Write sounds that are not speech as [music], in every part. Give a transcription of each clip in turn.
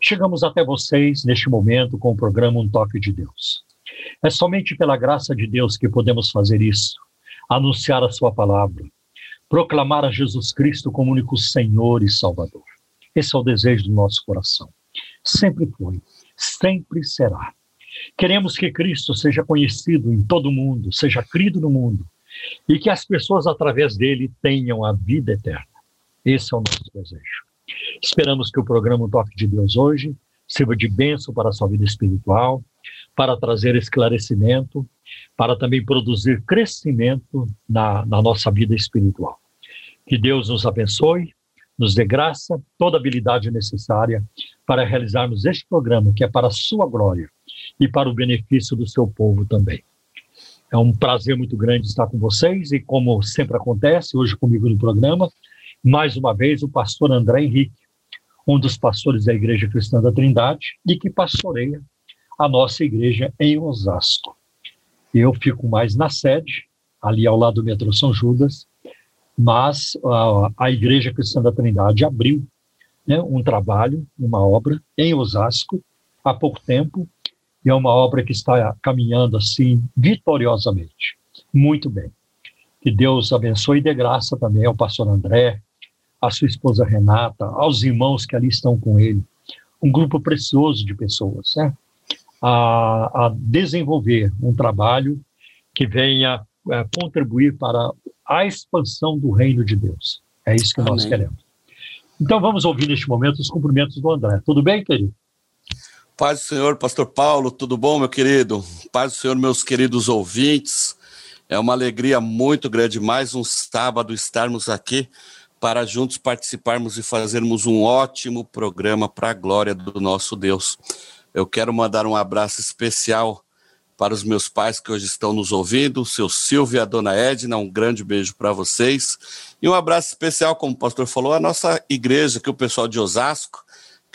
chegamos até vocês neste momento com o programa Um Toque de Deus. É somente pela graça de Deus que podemos fazer isso, anunciar a Sua palavra, proclamar a Jesus Cristo como único Senhor e Salvador. Esse é o desejo do nosso coração. Sempre foi, sempre será. Queremos que Cristo seja conhecido em todo o mundo, seja crido no mundo, e que as pessoas, através dele, tenham a vida eterna. Esse é o nosso desejo. Esperamos que o programa Toque de Deus hoje sirva de bênção para a sua vida espiritual, para trazer esclarecimento, para também produzir crescimento na, na nossa vida espiritual. Que Deus nos abençoe, nos dê graça, toda habilidade necessária para realizarmos este programa, que é para a sua glória e para o benefício do seu povo também. É um prazer muito grande estar com vocês e, como sempre acontece, hoje comigo no programa, mais uma vez o pastor André Henrique, um dos pastores da Igreja Cristã da Trindade e que pastoreia a nossa igreja em Osasco. Eu fico mais na sede, ali ao lado do metrô São Judas, mas a, a Igreja Cristã da Trindade abriu né, um trabalho, uma obra em Osasco há pouco tempo, e é uma obra que está caminhando assim vitoriosamente. Muito bem. Que Deus abençoe e dê graça também ao pastor André, à sua esposa Renata, aos irmãos que ali estão com ele. Um grupo precioso de pessoas, né? A, a desenvolver um trabalho que venha é, contribuir para a expansão do reino de Deus. É isso que Amém. nós queremos. Então vamos ouvir neste momento os cumprimentos do André. Tudo bem, querido? Paz do Senhor, Pastor Paulo, tudo bom, meu querido? Paz do Senhor, meus queridos ouvintes. É uma alegria muito grande, mais um sábado, estarmos aqui para juntos participarmos e fazermos um ótimo programa para a glória do nosso Deus. Eu quero mandar um abraço especial para os meus pais que hoje estão nos ouvindo, o seu Silvio e a dona Edna, um grande beijo para vocês. E um abraço especial, como o pastor falou, à nossa igreja, que o pessoal de Osasco,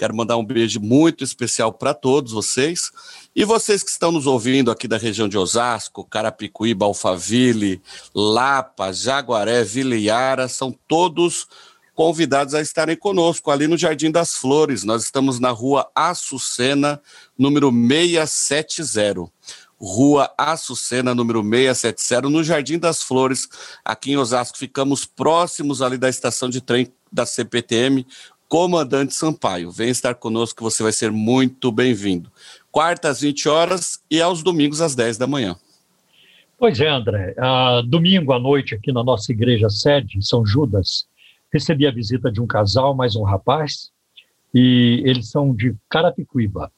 Quero mandar um beijo muito especial para todos vocês. E vocês que estão nos ouvindo aqui da região de Osasco, Carapicuíba, Alphaville, Lapa, Jaguaré, Vila Iara, são todos convidados a estarem conosco ali no Jardim das Flores. Nós estamos na rua Açucena, número 670. Rua Açucena, número 670, no Jardim das Flores, aqui em Osasco. Ficamos próximos ali da estação de trem da CPTM, Comandante Sampaio. Vem estar conosco você vai ser muito bem-vindo. Quartas, às 20 horas e aos domingos às 10 da manhã. Pois é, André. Uh, domingo à noite, aqui na nossa igreja sede, em São Judas, recebi a visita de um casal, mais um rapaz, e eles são de Carapicuíba.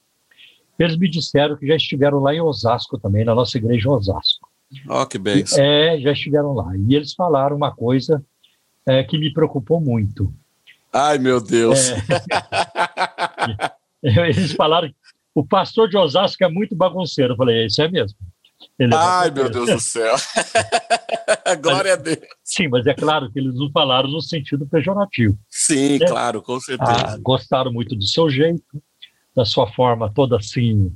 Eles me disseram que já estiveram lá em Osasco também, na nossa igreja em Osasco. Ó, oh, que bem. É, já estiveram lá. E eles falaram uma coisa é, que me preocupou muito. Ai, meu Deus. É. [laughs] [laughs] Eles falaram que o pastor de Osasco é muito bagunceiro. Eu falei, é, isso é mesmo. Ele é Ai, meu Deus do céu. [laughs] Glória mas, a Deus. Sim, mas é claro que eles não falaram no sentido pejorativo. Sim, né? claro, com certeza. Ah, gostaram muito do seu jeito, da sua forma toda assim,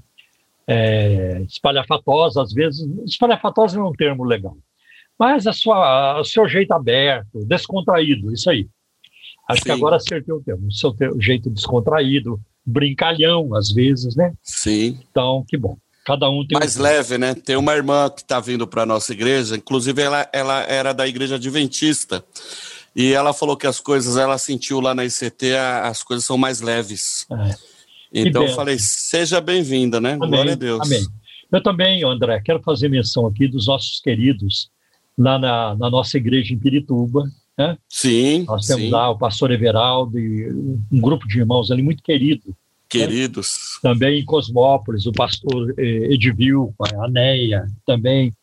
é, espalhafatosa, às vezes. Espalhafatosa não é um termo legal. Mas a sua, o seu jeito aberto, descontraído, isso aí. Acho Sim. que agora acertei o termo. O seu jeito descontraído, brincalhão, às vezes, né? Sim. Então, que bom. Cada um tem Mais um... leve, né? Tem uma irmã que está vindo para a nossa igreja, inclusive ela, ela era da igreja adventista. E ela falou que as coisas, ela sentiu lá na ICT, as coisas são mais leves. É. Então eu falei, seja bem-vinda, né? Amém. Glória a Deus. Amém. Eu também, André, quero fazer menção aqui dos nossos queridos lá na, na nossa igreja em Pirituba, né? Sim. Nós temos sim. lá o pastor Everaldo e um grupo de irmãos ali muito querido. Queridos. Né? Também em Cosmópolis, o pastor eh, Edivil, a Neia, também.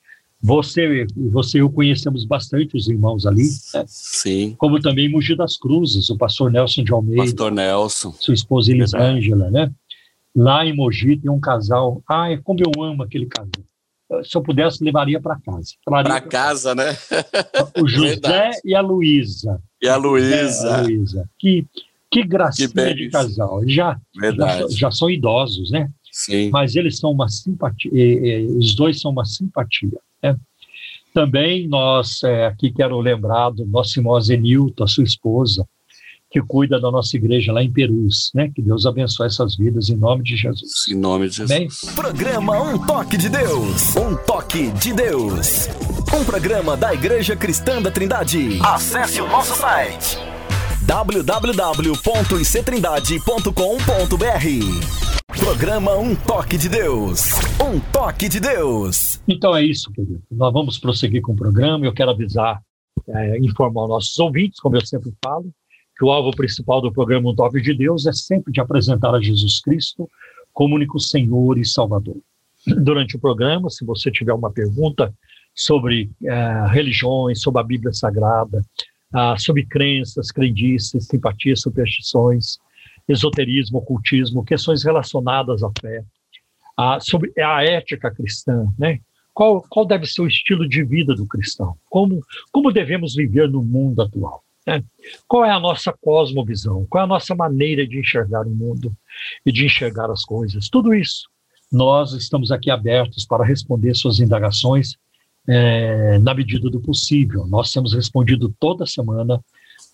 Você, você e eu conhecemos bastante os irmãos ali. Né? Sim. Como também Mogi das Cruzes, o pastor Nelson de Almeida. Pastor Nelson. Sua esposa Elisângela, né? Lá em Mogi tem um casal. Ai, como eu amo aquele casal. Se eu pudesse, levaria para casa. Para casa, né? [laughs] O José e a Luísa. E a Luísa. Que, que gracinha que de casal. Já, já, já, são idosos, né? Sim. Mas eles são uma simpatia. Os dois são uma simpatia. Né? Também nós, é, aqui quero lembrar do nosso irmão Zenilton, a sua esposa, que cuida da nossa igreja lá em Perus, né? Que Deus abençoe essas vidas em nome de Jesus. Em nome de Jesus. Bem? Programa Um Toque de Deus. Um Toque de Deus. Um programa da Igreja Cristã da Trindade. Acesse o nosso site www.ictrindade.com.br Programa Um Toque de Deus. Um Toque de Deus. Então é isso, querido. Nós vamos prosseguir com o programa. Eu quero avisar, é, informar nossos ouvintes, como eu sempre falo, que o alvo principal do programa Um Toque de Deus é sempre de apresentar a Jesus Cristo como único Senhor e Salvador. Durante o programa, se você tiver uma pergunta sobre uh, religiões, sobre a Bíblia Sagrada, uh, sobre crenças, crendices, simpatias, superstições, esoterismo, ocultismo, questões relacionadas à fé, sobre a ética cristã, né? Qual, qual deve ser o estilo de vida do cristão? Como, como devemos viver no mundo atual? Né? Qual é a nossa cosmovisão? Qual é a nossa maneira de enxergar o mundo e de enxergar as coisas? Tudo isso. Nós estamos aqui abertos para responder suas indagações é, na medida do possível. Nós temos respondido toda semana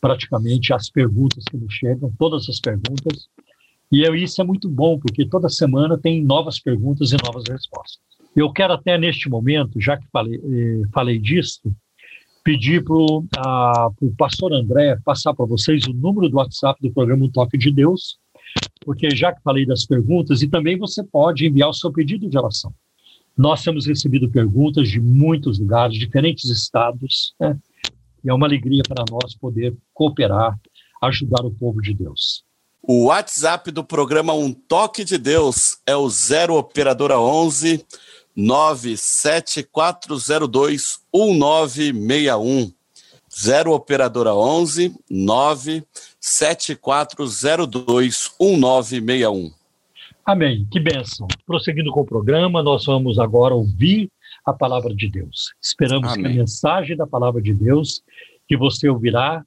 praticamente as perguntas que nos chegam, todas as perguntas. E eu, isso é muito bom, porque toda semana tem novas perguntas e novas respostas. Eu quero até neste momento, já que falei, eh, falei disso, pedir para o pastor André passar para vocês o número do WhatsApp do programa um Toque de Deus, porque já que falei das perguntas, e também você pode enviar o seu pedido de oração. Nós temos recebido perguntas de muitos lugares, diferentes estados, né? e é uma alegria para nós poder cooperar, ajudar o povo de Deus. O WhatsApp do programa Um Toque de Deus é o 0 Operadora 11 97402 1961. 0 Operadora 11 97402 1961. Amém. Que bênção. Prosseguindo com o programa, nós vamos agora ouvir a palavra de Deus. Esperamos Amém. que a mensagem da palavra de Deus que você ouvirá,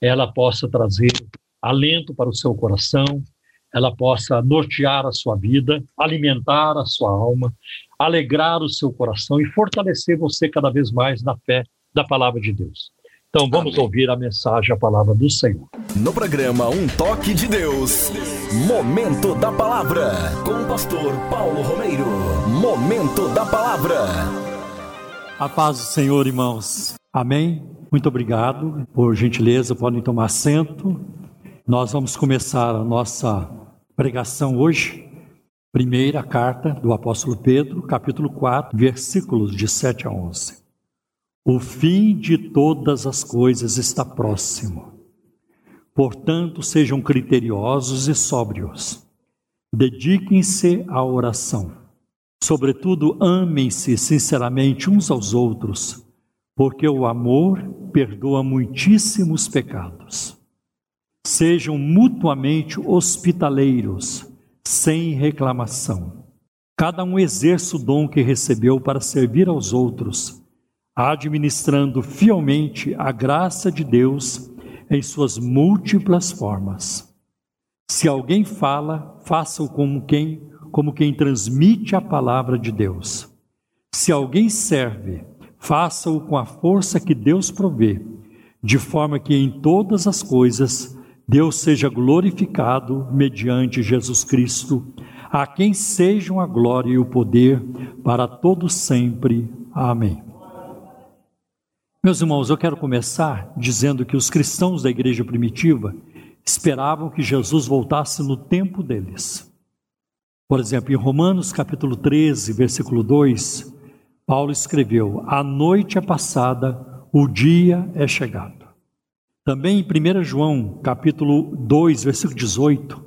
ela possa trazer alento para o seu coração, ela possa nortear a sua vida, alimentar a sua alma, alegrar o seu coração e fortalecer você cada vez mais na fé da palavra de Deus. Então vamos Amém. ouvir a mensagem, a palavra do Senhor. No programa Um Toque de Deus, Momento da Palavra, com o pastor Paulo Romeiro. Momento da Palavra. A paz do Senhor, irmãos. Amém. Muito obrigado. Por gentileza, podem tomar assento. Nós vamos começar a nossa pregação hoje Primeira carta do apóstolo Pedro, capítulo 4, versículos de 7 a 11. O fim de todas as coisas está próximo. Portanto, sejam criteriosos e sóbrios. Dediquem-se à oração. Sobretudo, amem-se sinceramente uns aos outros, porque o amor perdoa muitíssimos pecados. Sejam mutuamente hospitaleiros sem reclamação. Cada um exerça o dom que recebeu para servir aos outros, administrando fielmente a graça de Deus em suas múltiplas formas. Se alguém fala, faça-o como quem, como quem transmite a palavra de Deus. Se alguém serve, faça-o com a força que Deus provê, de forma que em todas as coisas Deus seja glorificado mediante Jesus Cristo, a quem sejam a glória e o poder para todos sempre. Amém. Meus irmãos, eu quero começar dizendo que os cristãos da igreja primitiva esperavam que Jesus voltasse no tempo deles. Por exemplo, em Romanos capítulo 13, versículo 2, Paulo escreveu: A noite é passada, o dia é chegado. Também em 1 João, capítulo 2, versículo 18,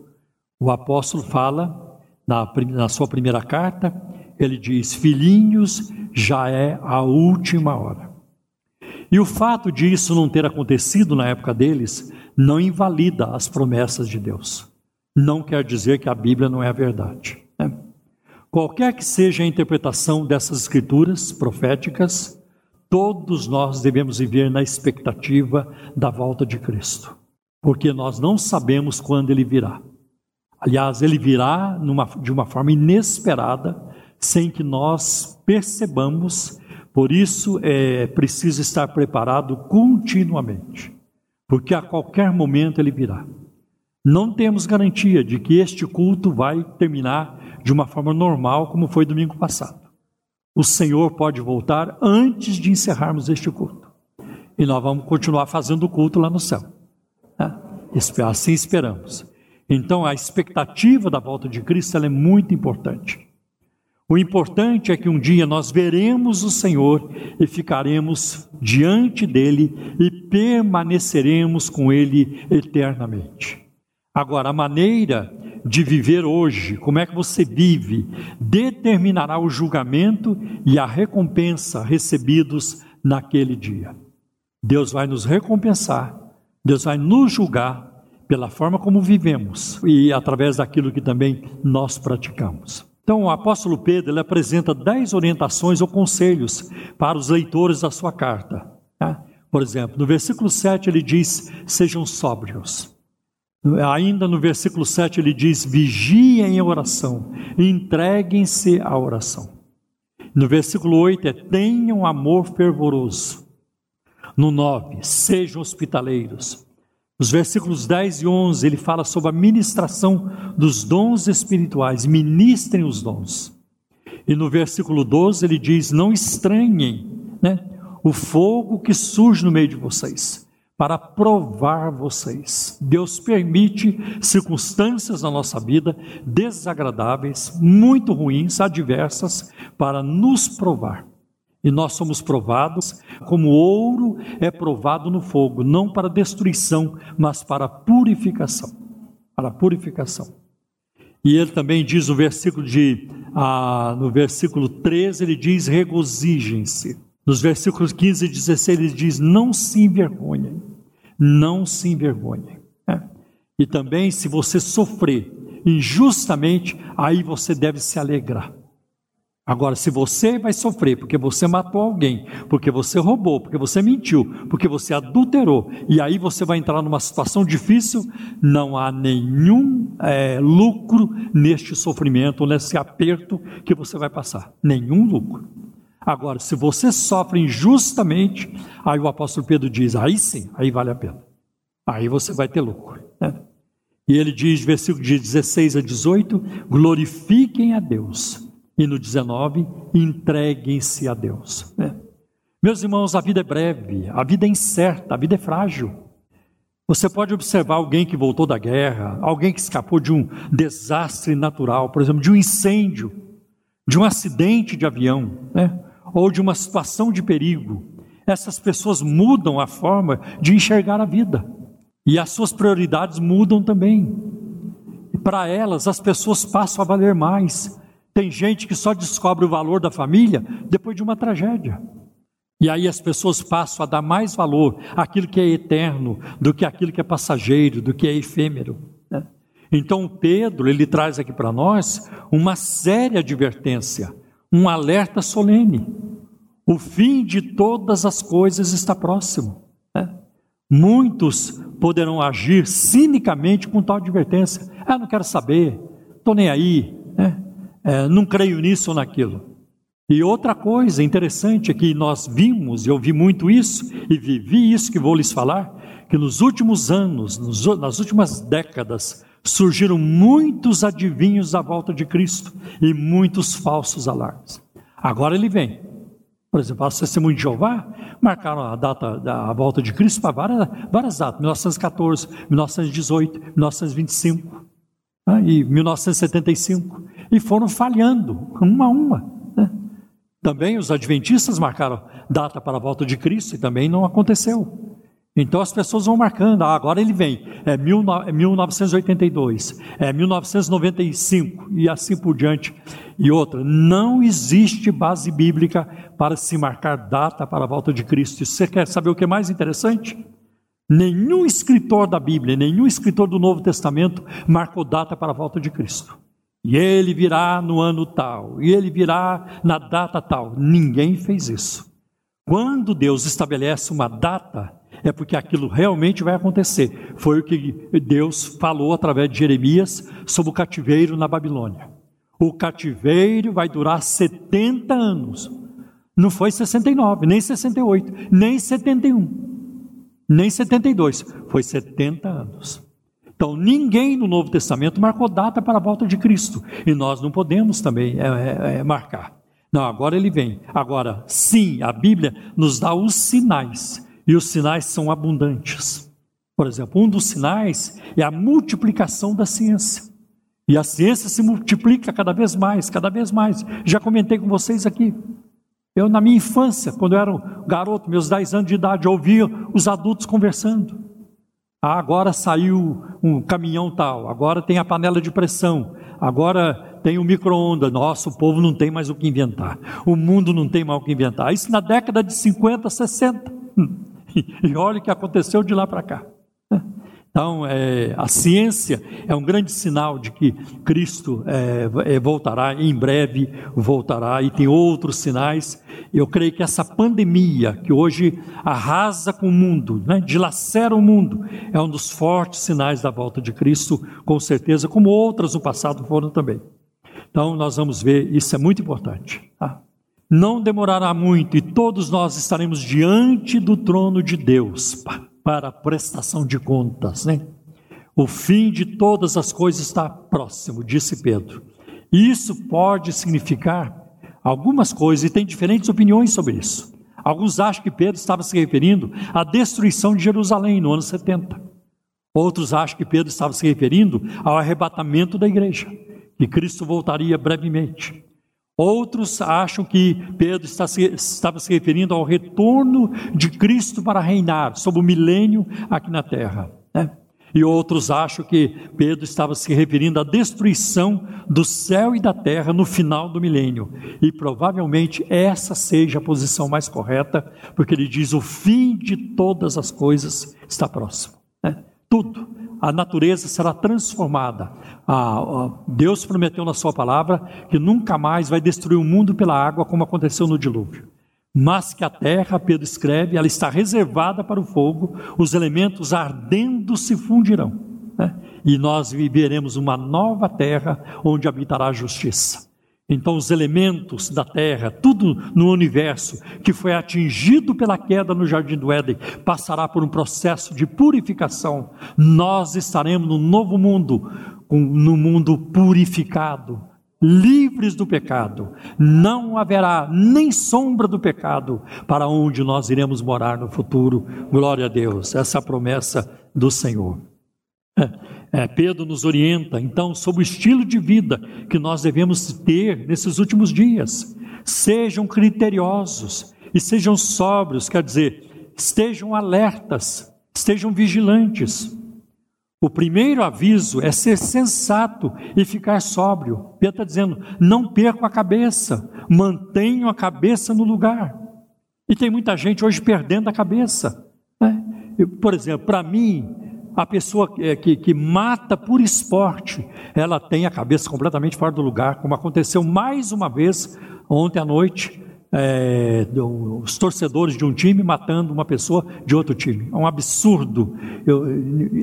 o apóstolo fala, na, na sua primeira carta, ele diz: Filhinhos, já é a última hora. E o fato de isso não ter acontecido na época deles não invalida as promessas de Deus. não quer dizer que a Bíblia não é a verdade. Né? Qualquer que seja a interpretação dessas escrituras proféticas, todos nós devemos viver na expectativa da volta de Cristo, porque nós não sabemos quando ele virá. Aliás, ele virá numa, de uma forma inesperada, sem que nós percebamos, por isso é preciso estar preparado continuamente, porque a qualquer momento ele virá. Não temos garantia de que este culto vai terminar de uma forma normal, como foi domingo passado. O Senhor pode voltar antes de encerrarmos este culto. E nós vamos continuar fazendo o culto lá no céu. Né? Assim esperamos. Então, a expectativa da volta de Cristo é muito importante. O importante é que um dia nós veremos o Senhor e ficaremos diante dele e permaneceremos com ele eternamente. Agora, a maneira de viver hoje, como é que você vive, determinará o julgamento e a recompensa recebidos naquele dia. Deus vai nos recompensar, Deus vai nos julgar pela forma como vivemos e através daquilo que também nós praticamos. Então, o apóstolo Pedro ele apresenta dez orientações ou conselhos para os leitores da sua carta. Né? Por exemplo, no versículo 7 ele diz: sejam sóbrios. Ainda no versículo 7 ele diz: vigiem a oração, entreguem-se à oração. No versículo 8 é: tenham amor fervoroso. No 9, sejam hospitaleiros. Nos versículos 10 e 11 ele fala sobre a ministração dos dons espirituais, ministrem os dons. E no versículo 12 ele diz: não estranhem né, o fogo que surge no meio de vocês para provar vocês. Deus permite circunstâncias na nossa vida desagradáveis, muito ruins, adversas, para nos provar. E nós somos provados como ouro é provado no fogo, não para destruição, mas para purificação. Para purificação. E ele também diz no versículo de ah, no versículo 13, ele diz: regozijem-se. Nos versículos 15 e 16 ele diz: Não se envergonhem, não se envergonhem. É. E também, se você sofrer injustamente, aí você deve se alegrar. Agora, se você vai sofrer porque você matou alguém, porque você roubou, porque você mentiu, porque você adulterou, e aí você vai entrar numa situação difícil, não há nenhum é, lucro neste sofrimento, nesse aperto que você vai passar. Nenhum lucro. Agora, se você sofre injustamente, aí o apóstolo Pedro diz: aí sim, aí vale a pena. Aí você vai ter lucro. Né? E ele diz, versículo de 16 a 18: glorifiquem a Deus. E no 19, entreguem-se a Deus. Né? Meus irmãos, a vida é breve, a vida é incerta, a vida é frágil. Você pode observar alguém que voltou da guerra, alguém que escapou de um desastre natural, por exemplo, de um incêndio, de um acidente de avião, né? Ou de uma situação de perigo, essas pessoas mudam a forma de enxergar a vida. E as suas prioridades mudam também. Para elas, as pessoas passam a valer mais. Tem gente que só descobre o valor da família depois de uma tragédia. E aí as pessoas passam a dar mais valor àquilo que é eterno do que aquilo que é passageiro, do que é efêmero. Né? Então Pedro ele traz aqui para nós uma séria advertência um alerta solene. O fim de todas as coisas está próximo. Né? Muitos poderão agir cinicamente com tal advertência. Ah, não quero saber, estou nem aí, né? é, não creio nisso ou naquilo. E outra coisa interessante é que nós vimos, e eu vi muito isso, e vivi isso que vou lhes falar, que nos últimos anos, nos, nas últimas décadas, surgiram muitos adivinhos da volta de Cristo e muitos falsos alarmes. Agora ele vem. Por exemplo, as testemunhas de Jeová marcaram a data da volta de Cristo para várias, várias datas, 1914, 1918, 1925 né, e 1975, e foram falhando, uma a uma. Né? Também os adventistas marcaram data para a volta de Cristo e também não aconteceu. Então as pessoas vão marcando, ah, agora ele vem, é 1982, é 1995 e assim por diante. E outra, não existe base bíblica para se marcar data para a volta de Cristo. Você quer saber o que é mais interessante? Nenhum escritor da Bíblia, nenhum escritor do Novo Testamento marcou data para a volta de Cristo. E ele virá no ano tal, e ele virá na data tal. Ninguém fez isso. Quando Deus estabelece uma data, é porque aquilo realmente vai acontecer. Foi o que Deus falou através de Jeremias sobre o cativeiro na Babilônia. O cativeiro vai durar 70 anos. Não foi 69, nem 68, nem 71, nem 72. Foi 70 anos. Então, ninguém no Novo Testamento marcou data para a volta de Cristo. E nós não podemos também é, é, é, marcar. Não, agora ele vem. Agora, sim, a Bíblia nos dá os sinais. E os sinais são abundantes. Por exemplo, um dos sinais é a multiplicação da ciência. E a ciência se multiplica cada vez mais, cada vez mais. Já comentei com vocês aqui. Eu, na minha infância, quando eu era um garoto, meus 10 anos de idade, ouvia os adultos conversando. Ah, agora saiu um caminhão tal, agora tem a panela de pressão, agora tem o micro-ondas. Nossa, o povo não tem mais o que inventar. O mundo não tem mais o que inventar. Isso na década de 50, 60. [laughs] E olha o que aconteceu de lá para cá. Então, é, a ciência é um grande sinal de que Cristo é, é, voltará, em breve voltará, e tem outros sinais. Eu creio que essa pandemia, que hoje arrasa com o mundo, né, dilacera o mundo, é um dos fortes sinais da volta de Cristo, com certeza, como outras no passado foram também. Então, nós vamos ver, isso é muito importante. Tá? Não demorará muito e todos nós estaremos diante do trono de Deus. Para prestação de contas, né? O fim de todas as coisas está próximo, disse Pedro. Isso pode significar algumas coisas e tem diferentes opiniões sobre isso. Alguns acham que Pedro estava se referindo à destruição de Jerusalém no ano 70. Outros acham que Pedro estava se referindo ao arrebatamento da igreja, que Cristo voltaria brevemente. Outros acham que Pedro está se, estava se referindo ao retorno de Cristo para reinar sobre o milênio aqui na terra. Né? E outros acham que Pedro estava se referindo à destruição do céu e da terra no final do milênio. E provavelmente essa seja a posição mais correta, porque ele diz: o fim de todas as coisas está próximo. Né? Tudo a natureza será transformada. Deus prometeu na Sua palavra que nunca mais vai destruir o mundo pela água, como aconteceu no dilúvio. Mas que a terra, Pedro escreve, ela está reservada para o fogo, os elementos ardendo se fundirão. Né? E nós viveremos uma nova terra onde habitará a justiça. Então, os elementos da terra, tudo no universo que foi atingido pela queda no jardim do Éden, passará por um processo de purificação. Nós estaremos no novo mundo, no mundo purificado, livres do pecado. Não haverá nem sombra do pecado para onde nós iremos morar no futuro. Glória a Deus. Essa é a promessa do Senhor. É. É, Pedro nos orienta, então, sobre o estilo de vida que nós devemos ter nesses últimos dias. Sejam criteriosos e sejam sóbrios, quer dizer, estejam alertas, estejam vigilantes. O primeiro aviso é ser sensato e ficar sóbrio. Pedro está dizendo: não percam a cabeça, mantenham a cabeça no lugar. E tem muita gente hoje perdendo a cabeça. Né? Eu, por exemplo, para mim, a pessoa que, que, que, mata por esporte, ela tem a cabeça completamente fora do lugar, como aconteceu mais uma vez ontem à noite, é, os torcedores de um time matando uma pessoa de outro time. É um absurdo, eu,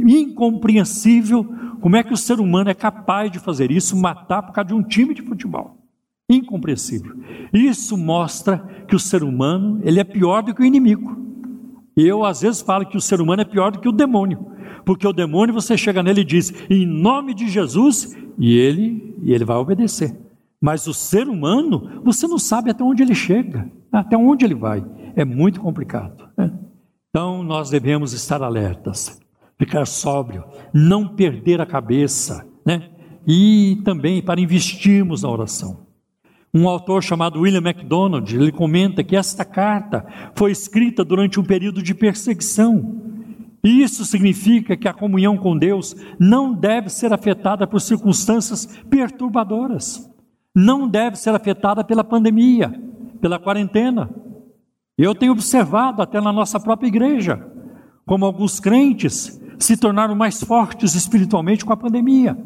incompreensível como é que o ser humano é capaz de fazer isso, matar por causa de um time de futebol. Incompreensível. Isso mostra que o ser humano ele é pior do que o inimigo. Eu às vezes falo que o ser humano é pior do que o demônio porque o demônio você chega nele e diz, em nome de Jesus, e ele, e ele vai obedecer. Mas o ser humano, você não sabe até onde ele chega, até onde ele vai. É muito complicado. Né? Então nós devemos estar alertas, ficar sóbrio, não perder a cabeça, né? E também para investirmos na oração. Um autor chamado William MacDonald, ele comenta que esta carta foi escrita durante um período de perseguição isso significa que a comunhão com Deus não deve ser afetada por circunstâncias perturbadoras, não deve ser afetada pela pandemia, pela quarentena. Eu tenho observado até na nossa própria igreja, como alguns crentes se tornaram mais fortes espiritualmente com a pandemia.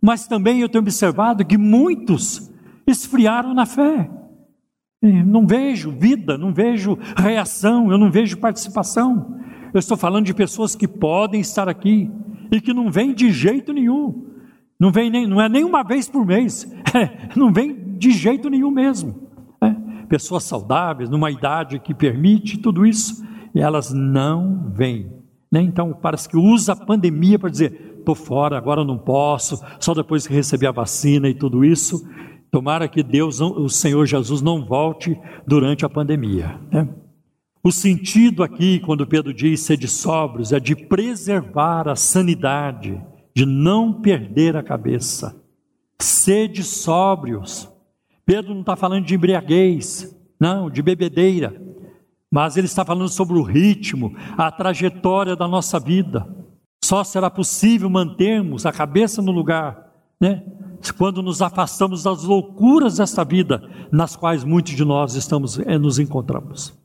Mas também eu tenho observado que muitos esfriaram na fé. Não vejo vida, não vejo reação, eu não vejo participação. Eu estou falando de pessoas que podem estar aqui e que não vêm de jeito nenhum. Não vem nem, não é nem uma vez por mês, [laughs] é, não vem de jeito nenhum mesmo. É, pessoas saudáveis, numa idade que permite tudo isso, e elas não vêm. Né? Então, parece que usa a pandemia para dizer: estou fora, agora não posso, só depois que receber a vacina e tudo isso. Tomara que Deus, o Senhor Jesus, não volte durante a pandemia. Né? O sentido aqui, quando Pedro diz ser de sóbrios, é de preservar a sanidade, de não perder a cabeça. Sede sóbrios. Pedro não está falando de embriaguez, não, de bebedeira, mas ele está falando sobre o ritmo, a trajetória da nossa vida. Só será possível mantermos a cabeça no lugar, né? quando nos afastamos das loucuras desta vida, nas quais muitos de nós estamos eh, nos encontramos.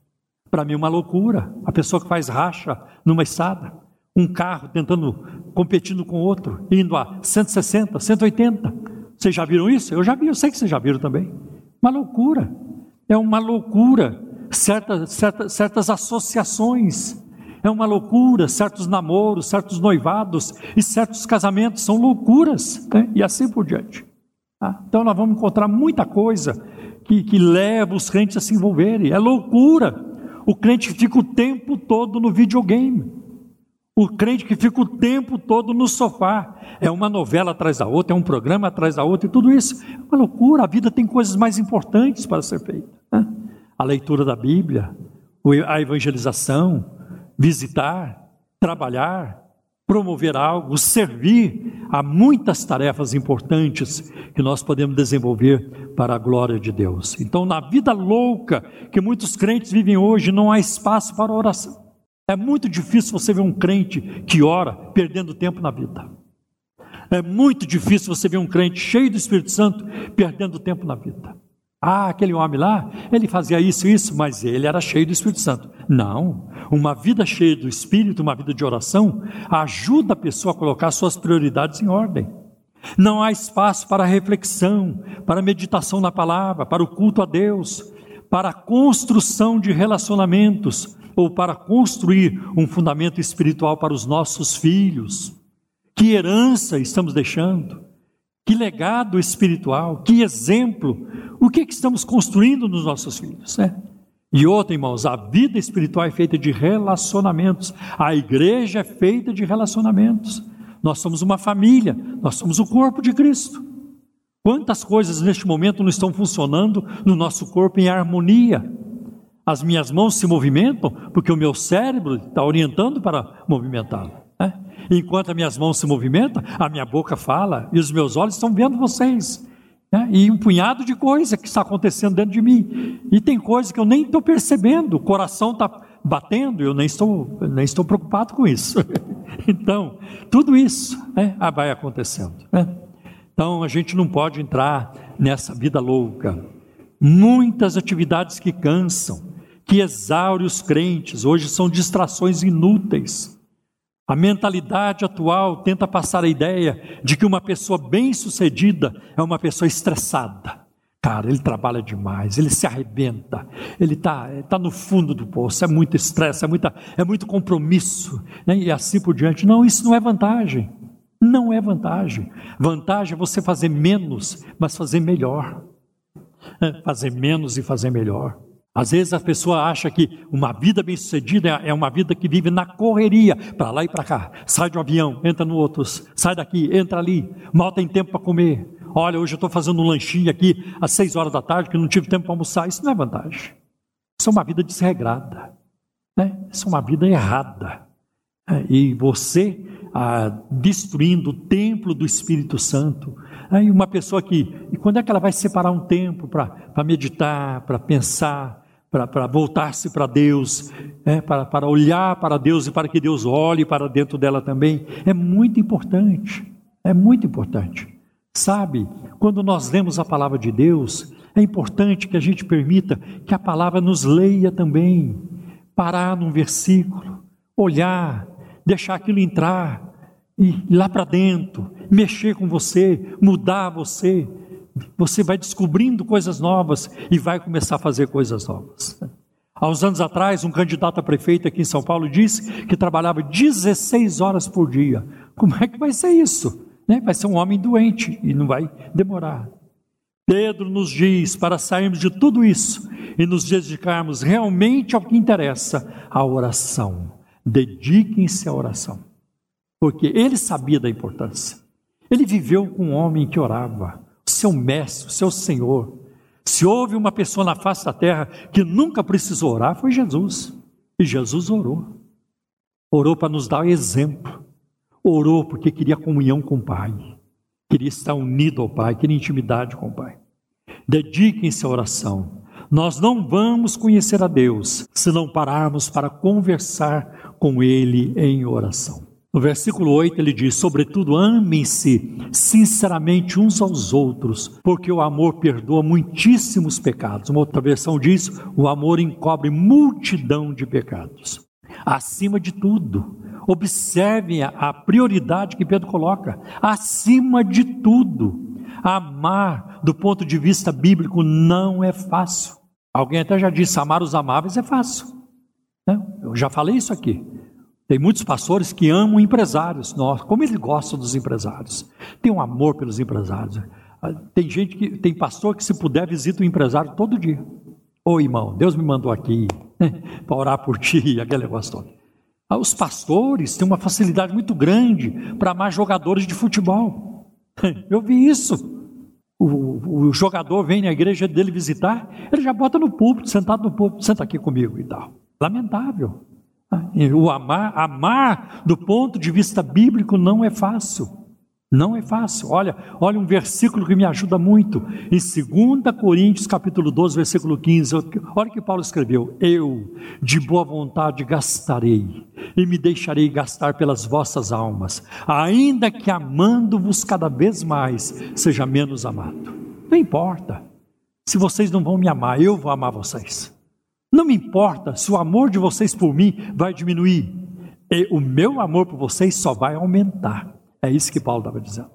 Para mim, uma loucura. A pessoa que faz racha numa estrada, um carro tentando, competindo com outro, indo a 160, 180. Vocês já viram isso? Eu já vi, eu sei que vocês já viram também. Uma loucura. É uma loucura. Certas, certas, certas associações é uma loucura, certos namoros, certos noivados e certos casamentos são loucuras, né? e assim por diante. Tá? Então nós vamos encontrar muita coisa que, que leva os crentes a se envolverem, é loucura. O crente fica o tempo todo no videogame, o crente que fica o tempo todo no sofá, é uma novela atrás da outra, é um programa atrás da outra, e tudo isso é uma loucura. A vida tem coisas mais importantes para ser feita: né? a leitura da Bíblia, a evangelização, visitar, trabalhar, promover algo, servir a muitas tarefas importantes que nós podemos desenvolver para a glória de Deus. Então, na vida louca que muitos crentes vivem hoje, não há espaço para oração. É muito difícil você ver um crente que ora perdendo tempo na vida. É muito difícil você ver um crente cheio do Espírito Santo perdendo tempo na vida. Ah, aquele homem lá, ele fazia isso e isso, mas ele era cheio do Espírito Santo. Não, uma vida cheia do Espírito, uma vida de oração, ajuda a pessoa a colocar suas prioridades em ordem. Não há espaço para reflexão, para meditação na palavra, para o culto a Deus, para a construção de relacionamentos ou para construir um fundamento espiritual para os nossos filhos. Que herança estamos deixando? Que legado espiritual, que exemplo, o que, é que estamos construindo nos nossos filhos, né? E outra, irmãos, a vida espiritual é feita de relacionamentos, a igreja é feita de relacionamentos. Nós somos uma família, nós somos o corpo de Cristo. Quantas coisas neste momento não estão funcionando no nosso corpo em harmonia? As minhas mãos se movimentam porque o meu cérebro está orientando para movimentá-la. Enquanto as minhas mãos se movimentam, a minha boca fala e os meus olhos estão vendo vocês. Né? E um punhado de coisa que está acontecendo dentro de mim. E tem coisas que eu nem estou percebendo, o coração está batendo, eu nem estou, nem estou preocupado com isso. [laughs] então, tudo isso né, vai acontecendo. Né? Então, a gente não pode entrar nessa vida louca. Muitas atividades que cansam, que exaurem os crentes, hoje são distrações inúteis. A mentalidade atual tenta passar a ideia de que uma pessoa bem-sucedida é uma pessoa estressada. Cara, ele trabalha demais, ele se arrebenta, ele está tá no fundo do poço, é muito estresse, é, muita, é muito compromisso, né? e assim por diante. Não, isso não é vantagem. Não é vantagem. Vantagem é você fazer menos, mas fazer melhor. É, fazer menos e fazer melhor. Às vezes a pessoa acha que uma vida bem-sucedida é uma vida que vive na correria, para lá e para cá. Sai de um avião, entra no outro, sai daqui, entra ali, mal tem tempo para comer. Olha, hoje eu estou fazendo um lanchinho aqui às seis horas da tarde, que não tive tempo para almoçar. Isso não é vantagem. Isso é uma vida desregrada. Né? Isso é uma vida errada. É, e você ah, destruindo o templo do Espírito Santo. Aí uma pessoa que, e quando é que ela vai separar um tempo para meditar, para pensar, para voltar-se para Deus, é, para, para olhar para Deus e para que Deus olhe para dentro dela também, é muito importante. É muito importante. Sabe, quando nós lemos a palavra de Deus, é importante que a gente permita que a palavra nos leia também. Parar num versículo, olhar, deixar aquilo entrar, ir lá para dentro, mexer com você, mudar você. Você vai descobrindo coisas novas e vai começar a fazer coisas novas. Há uns anos atrás, um candidato a prefeito aqui em São Paulo disse que trabalhava 16 horas por dia. Como é que vai ser isso? Né? Vai ser um homem doente e não vai demorar. Pedro nos diz para sairmos de tudo isso e nos dedicarmos realmente ao que interessa, a oração. Dediquem-se à oração. Porque ele sabia da importância. Ele viveu com um homem que orava, seu mestre, seu Senhor. Se houve uma pessoa na face da terra que nunca precisou orar, foi Jesus. E Jesus orou. Orou para nos dar exemplo. Orou porque queria comunhão com o Pai. Queria estar unido ao Pai, queria intimidade com o Pai. Dediquem-se à oração. Nós não vamos conhecer a Deus se não pararmos para conversar com Ele em oração. No versículo 8 ele diz: Sobretudo, amem-se sinceramente uns aos outros, porque o amor perdoa muitíssimos pecados. Uma outra versão diz: O amor encobre multidão de pecados. Acima de tudo, observem a prioridade que Pedro coloca. Acima de tudo, amar do ponto de vista bíblico não é fácil. Alguém até já disse: amar os amáveis é fácil. Né? Eu já falei isso aqui. Tem muitos pastores que amam empresários. Nossa, como eles gostam dos empresários. Tem um amor pelos empresários. Ah, tem gente que tem pastor que se puder visita o empresário todo dia. Ô irmão, Deus me mandou aqui [laughs] para orar por ti, [laughs] aquele negócio todo. Ah, os pastores têm uma facilidade muito grande para amar jogadores de futebol. [laughs] Eu vi isso. O, o, jogador vem na igreja dele visitar, ele já bota no púlpito, sentado no púlpito, senta aqui comigo e tal. Lamentável. O amar, amar do ponto de vista bíblico não é fácil. Não é fácil. Olha, olha um versículo que me ajuda muito. Em 2 Coríntios, capítulo 12, versículo 15. Olha o que Paulo escreveu: Eu, de boa vontade, gastarei e me deixarei gastar pelas vossas almas, ainda que amando-vos cada vez mais, seja menos amado. Não importa. Se vocês não vão me amar, eu vou amar vocês. Não me importa se o amor de vocês por mim vai diminuir, e o meu amor por vocês só vai aumentar. É isso que Paulo estava dizendo.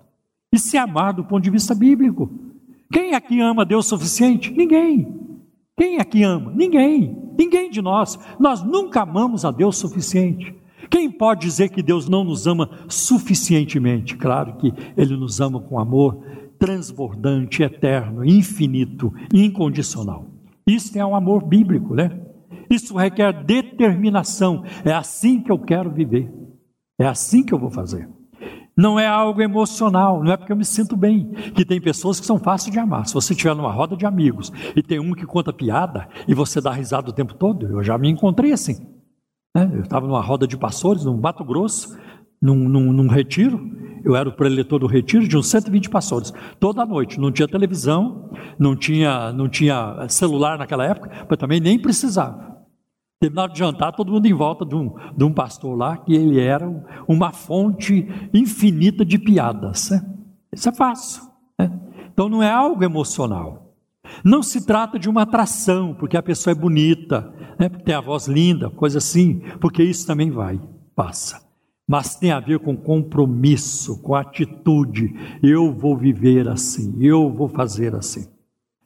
E se amar do ponto de vista bíblico. Quem aqui ama Deus suficiente? Ninguém. Quem aqui ama? Ninguém. Ninguém de nós. Nós nunca amamos a Deus suficiente. Quem pode dizer que Deus não nos ama suficientemente? Claro que Ele nos ama com amor transbordante, eterno, infinito, incondicional. Isso é um amor bíblico, né? Isso requer determinação. É assim que eu quero viver. É assim que eu vou fazer. Não é algo emocional, não é porque eu me sinto bem. Que tem pessoas que são fáceis de amar. Se você estiver numa roda de amigos e tem um que conta piada e você dá risada o tempo todo, eu já me encontrei assim. Né? Eu estava numa roda de pastores, no Mato Grosso, num, num, num retiro, eu era o preletor do retiro de uns 120 pastores. Toda noite, não tinha televisão, não tinha, não tinha celular naquela época, mas também nem precisava. Terminado de jantar, todo mundo em volta de um, de um pastor lá, que ele era uma fonte infinita de piadas. Né? Isso é fácil. Né? Então não é algo emocional. Não se trata de uma atração, porque a pessoa é bonita, né? tem a voz linda, coisa assim, porque isso também vai, passa mas tem a ver com compromisso, com atitude. Eu vou viver assim, eu vou fazer assim.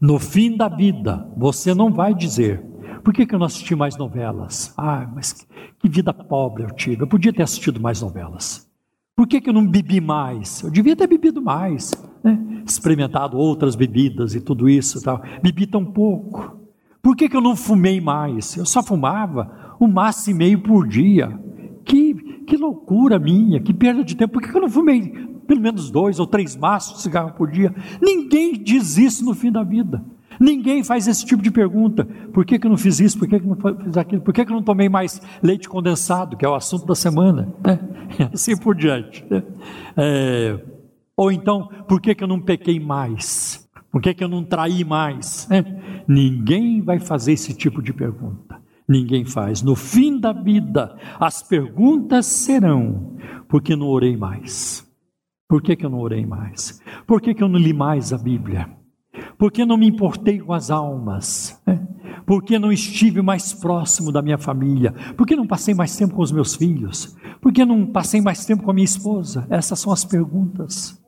No fim da vida, você não vai dizer: por que, que eu não assisti mais novelas? Ah, mas que vida pobre eu tive, eu podia ter assistido mais novelas. Por que, que eu não bebi mais? Eu devia ter bebido mais, né? experimentado outras bebidas e tudo isso. Tal. Bebi tão pouco. Por que, que eu não fumei mais? Eu só fumava um maço e meio por dia. Que que loucura minha, que perda de tempo, por que eu não fumei pelo menos dois ou três maços de cigarro por dia? Ninguém diz isso no fim da vida. Ninguém faz esse tipo de pergunta. Por que, que eu não fiz isso? Por que, que eu não fiz aquilo? Por que, que eu não tomei mais leite condensado, que é o assunto da semana? É, [laughs] assim por diante. Né? É, ou então, por que, que eu não pequei mais? Por que, que eu não traí mais? É, ninguém vai fazer esse tipo de pergunta ninguém faz. No fim da vida, as perguntas serão: por que não orei mais? Por que, que eu não orei mais? Por que, que eu não li mais a Bíblia? Por que não me importei com as almas? Por que não estive mais próximo da minha família? Por que não passei mais tempo com os meus filhos? Por que não passei mais tempo com a minha esposa? Essas são as perguntas.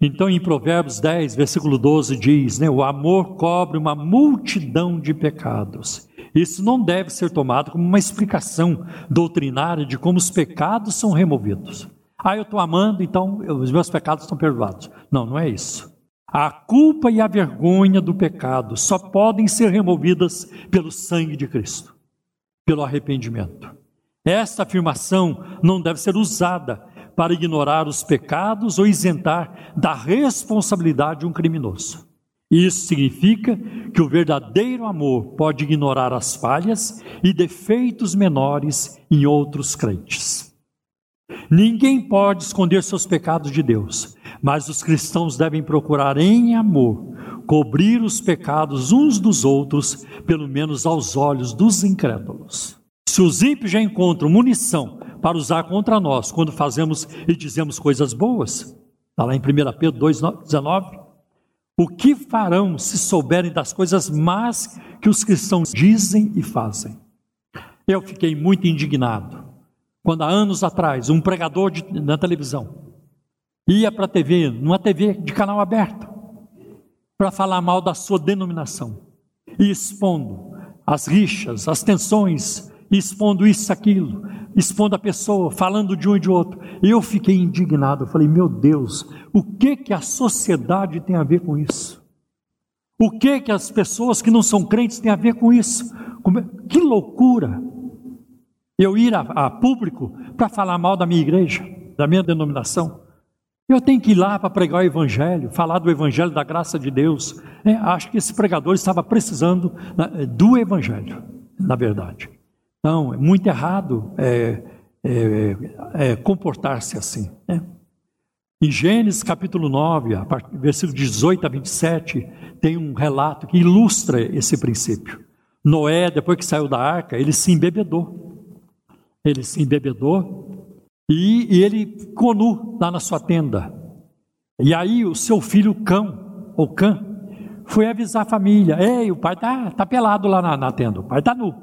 Então, em Provérbios 10, versículo 12, diz: né, O amor cobre uma multidão de pecados. Isso não deve ser tomado como uma explicação doutrinária de como os pecados são removidos. Ah, eu estou amando, então os meus pecados estão perdoados. Não, não é isso. A culpa e a vergonha do pecado só podem ser removidas pelo sangue de Cristo, pelo arrependimento. Esta afirmação não deve ser usada para ignorar os pecados ou isentar da responsabilidade um criminoso. Isso significa que o verdadeiro amor pode ignorar as falhas e defeitos menores em outros crentes. Ninguém pode esconder seus pecados de Deus, mas os cristãos devem procurar em amor cobrir os pecados uns dos outros, pelo menos aos olhos dos incrédulos. Se os ímpios já encontram munição para usar contra nós quando fazemos e dizemos coisas boas, está lá em 1 Pedro 2,19, o que farão se souberem das coisas más que os cristãos dizem e fazem? Eu fiquei muito indignado quando há anos atrás um pregador de, na televisão ia para a TV, numa TV de canal aberto, para falar mal da sua denominação e expondo as rixas, as tensões, expondo isso, aquilo, expondo a pessoa, falando de um e de outro. Eu fiquei indignado, eu falei, meu Deus, o que que a sociedade tem a ver com isso? O que que as pessoas que não são crentes têm a ver com isso? É, que loucura! eu ir a, a público para falar mal da minha igreja, da minha denominação. Eu tenho que ir lá para pregar o Evangelho, falar do Evangelho da graça de Deus. É, acho que esse pregador estava precisando né, do Evangelho, na verdade. Então, é muito errado é, é, é comportar-se assim. Né? Em Gênesis capítulo 9, a partir, versículo 18 a 27, tem um relato que ilustra esse princípio. Noé, depois que saiu da arca, ele se embebedou ele se embebedou e, e ele ficou nu lá na sua tenda. E aí o seu filho Cão, ou Cã, foi avisar a família: Ei, o pai está tá pelado lá na, na tenda, o pai está nu.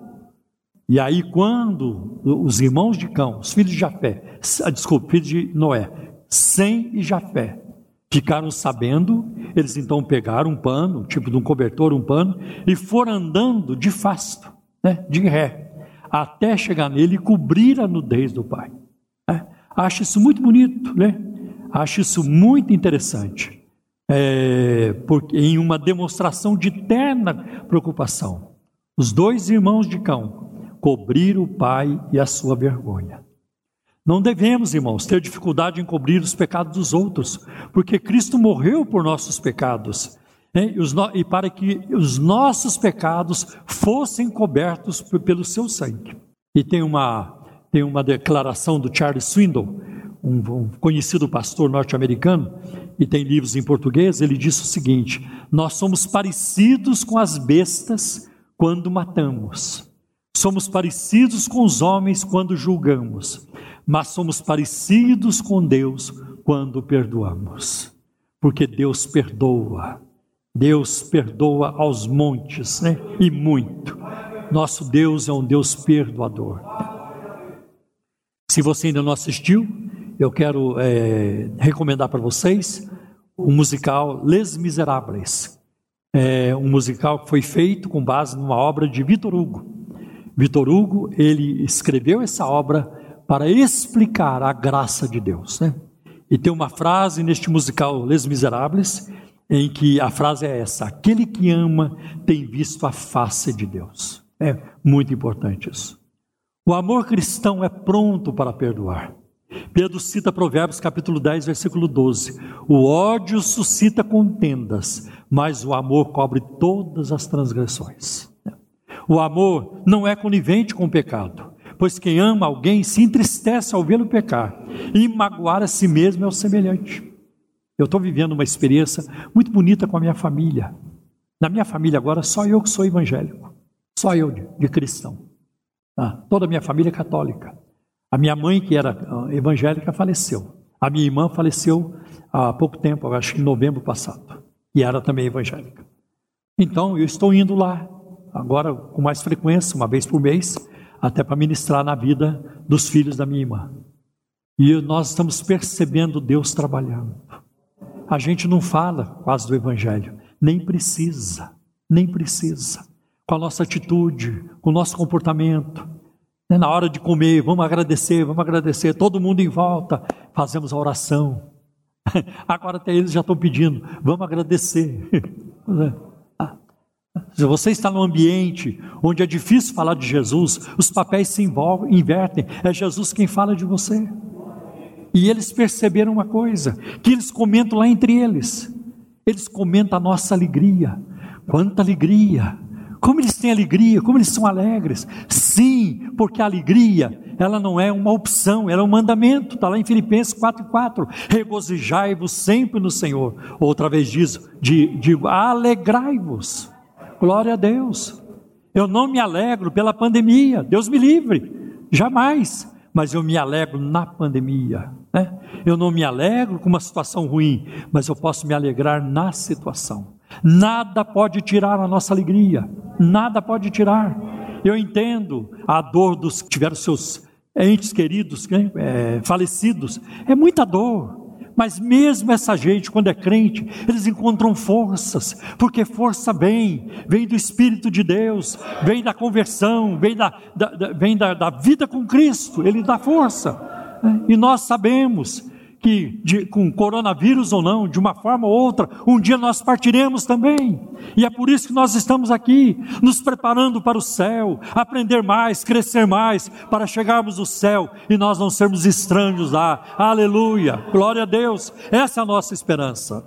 E aí, quando os irmãos de Cão, os filhos de Jafé, ah, desculpa, filhos de Noé, Sem e Jafé, ficaram sabendo, eles então pegaram um pano, tipo de um cobertor, um pano, e foram andando de fasto, né, de ré, até chegar nele e cobrir a nudez do pai. É, acho isso muito bonito, né? Acho isso muito interessante. É, porque em uma demonstração de terna preocupação, os dois irmãos de Cão cobriram o pai e a sua vergonha. Não devemos, irmãos, ter dificuldade em cobrir os pecados dos outros, porque Cristo morreu por nossos pecados e para que os nossos pecados fossem cobertos pelo seu sangue. E tem uma, tem uma declaração do Charles Swindoll, um, um conhecido pastor norte-americano, e tem livros em português, ele disse o seguinte: Nós somos parecidos com as bestas quando matamos, somos parecidos com os homens quando julgamos, mas somos parecidos com Deus quando perdoamos, porque Deus perdoa. Deus perdoa aos montes, né? E muito. Nosso Deus é um Deus perdoador. Se você ainda não assistiu, eu quero é, recomendar para vocês o musical Les Miserables. É um musical que foi feito com base numa obra de Vitor Hugo. Vitor Hugo, ele escreveu essa obra para explicar a graça de Deus, né? E tem uma frase neste musical Les Miserables em que a frase é essa: aquele que ama tem visto a face de Deus. É muito importante isso. O amor cristão é pronto para perdoar. Pedro cita Provérbios capítulo 10, versículo 12: O ódio suscita contendas, mas o amor cobre todas as transgressões. O amor não é conivente com o pecado, pois quem ama alguém se entristece ao vê-lo pecar, e magoar a si mesmo é o semelhante. Eu estou vivendo uma experiência muito bonita com a minha família. Na minha família agora, só eu que sou evangélico. Só eu de, de cristão. Ah, toda a minha família é católica. A minha mãe, que era ah, evangélica, faleceu. A minha irmã faleceu há pouco tempo, acho que em novembro passado. E era também evangélica. Então, eu estou indo lá agora com mais frequência, uma vez por mês, até para ministrar na vida dos filhos da minha irmã. E nós estamos percebendo Deus trabalhando. A gente não fala quase do Evangelho, nem precisa, nem precisa. Com a nossa atitude, com o nosso comportamento, né, na hora de comer, vamos agradecer, vamos agradecer, todo mundo em volta, fazemos a oração. [laughs] Agora até eles já estão pedindo, vamos agradecer. [laughs] Se você está num ambiente onde é difícil falar de Jesus, os papéis se envolvem, invertem, é Jesus quem fala de você. E eles perceberam uma coisa, que eles comentam lá entre eles. Eles comentam a nossa alegria. Quanta alegria! Como eles têm alegria, como eles são alegres. Sim, porque a alegria, ela não é uma opção, ela é um mandamento. Está lá em Filipenses 4,4. Regozijai-vos sempre no Senhor. Outra vez diz, digo, alegrai-vos. Glória a Deus. Eu não me alegro pela pandemia, Deus me livre, jamais mas eu me alegro na pandemia. Né? Eu não me alegro com uma situação ruim, mas eu posso me alegrar na situação. Nada pode tirar a nossa alegria, nada pode tirar. Eu entendo a dor dos que tiveram seus entes queridos né, é, falecidos, é muita dor. Mas mesmo essa gente, quando é crente, eles encontram forças, porque força vem, vem do Espírito de Deus, vem da conversão, vem da, da, da vem da, da vida com Cristo, Ele dá força. E nós sabemos que de, com coronavírus ou não, de uma forma ou outra, um dia nós partiremos também. E é por isso que nós estamos aqui, nos preparando para o céu, aprender mais, crescer mais, para chegarmos ao céu e nós não sermos estranhos lá. Aleluia! Glória a Deus! Essa é a nossa esperança.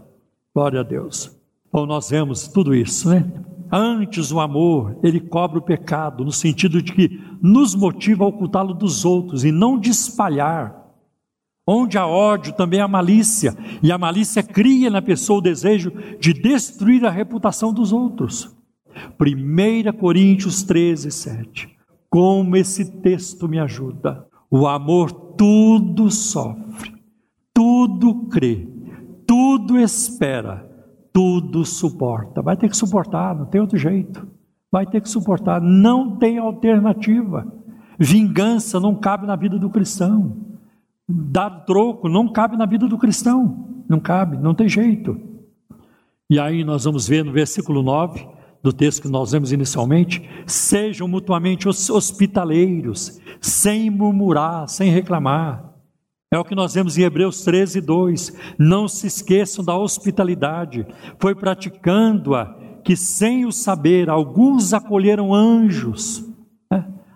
Glória a Deus. Bom, nós vemos tudo isso, né? Antes o amor, ele cobre o pecado, no sentido de que nos motiva a ocultá-lo dos outros e não de espalhar Onde há ódio, também há malícia, e a malícia cria na pessoa o desejo de destruir a reputação dos outros. 1 Coríntios 13, 7. Como esse texto me ajuda. O amor tudo sofre, tudo crê, tudo espera, tudo suporta. Vai ter que suportar, não tem outro jeito. Vai ter que suportar, não tem alternativa. Vingança não cabe na vida do cristão dar troco, não cabe na vida do cristão, não cabe, não tem jeito. E aí nós vamos ver no versículo 9 do texto que nós vemos inicialmente: sejam mutuamente hospitaleiros, sem murmurar, sem reclamar. É o que nós vemos em Hebreus 13, 2. Não se esqueçam da hospitalidade, foi praticando-a que, sem o saber, alguns acolheram anjos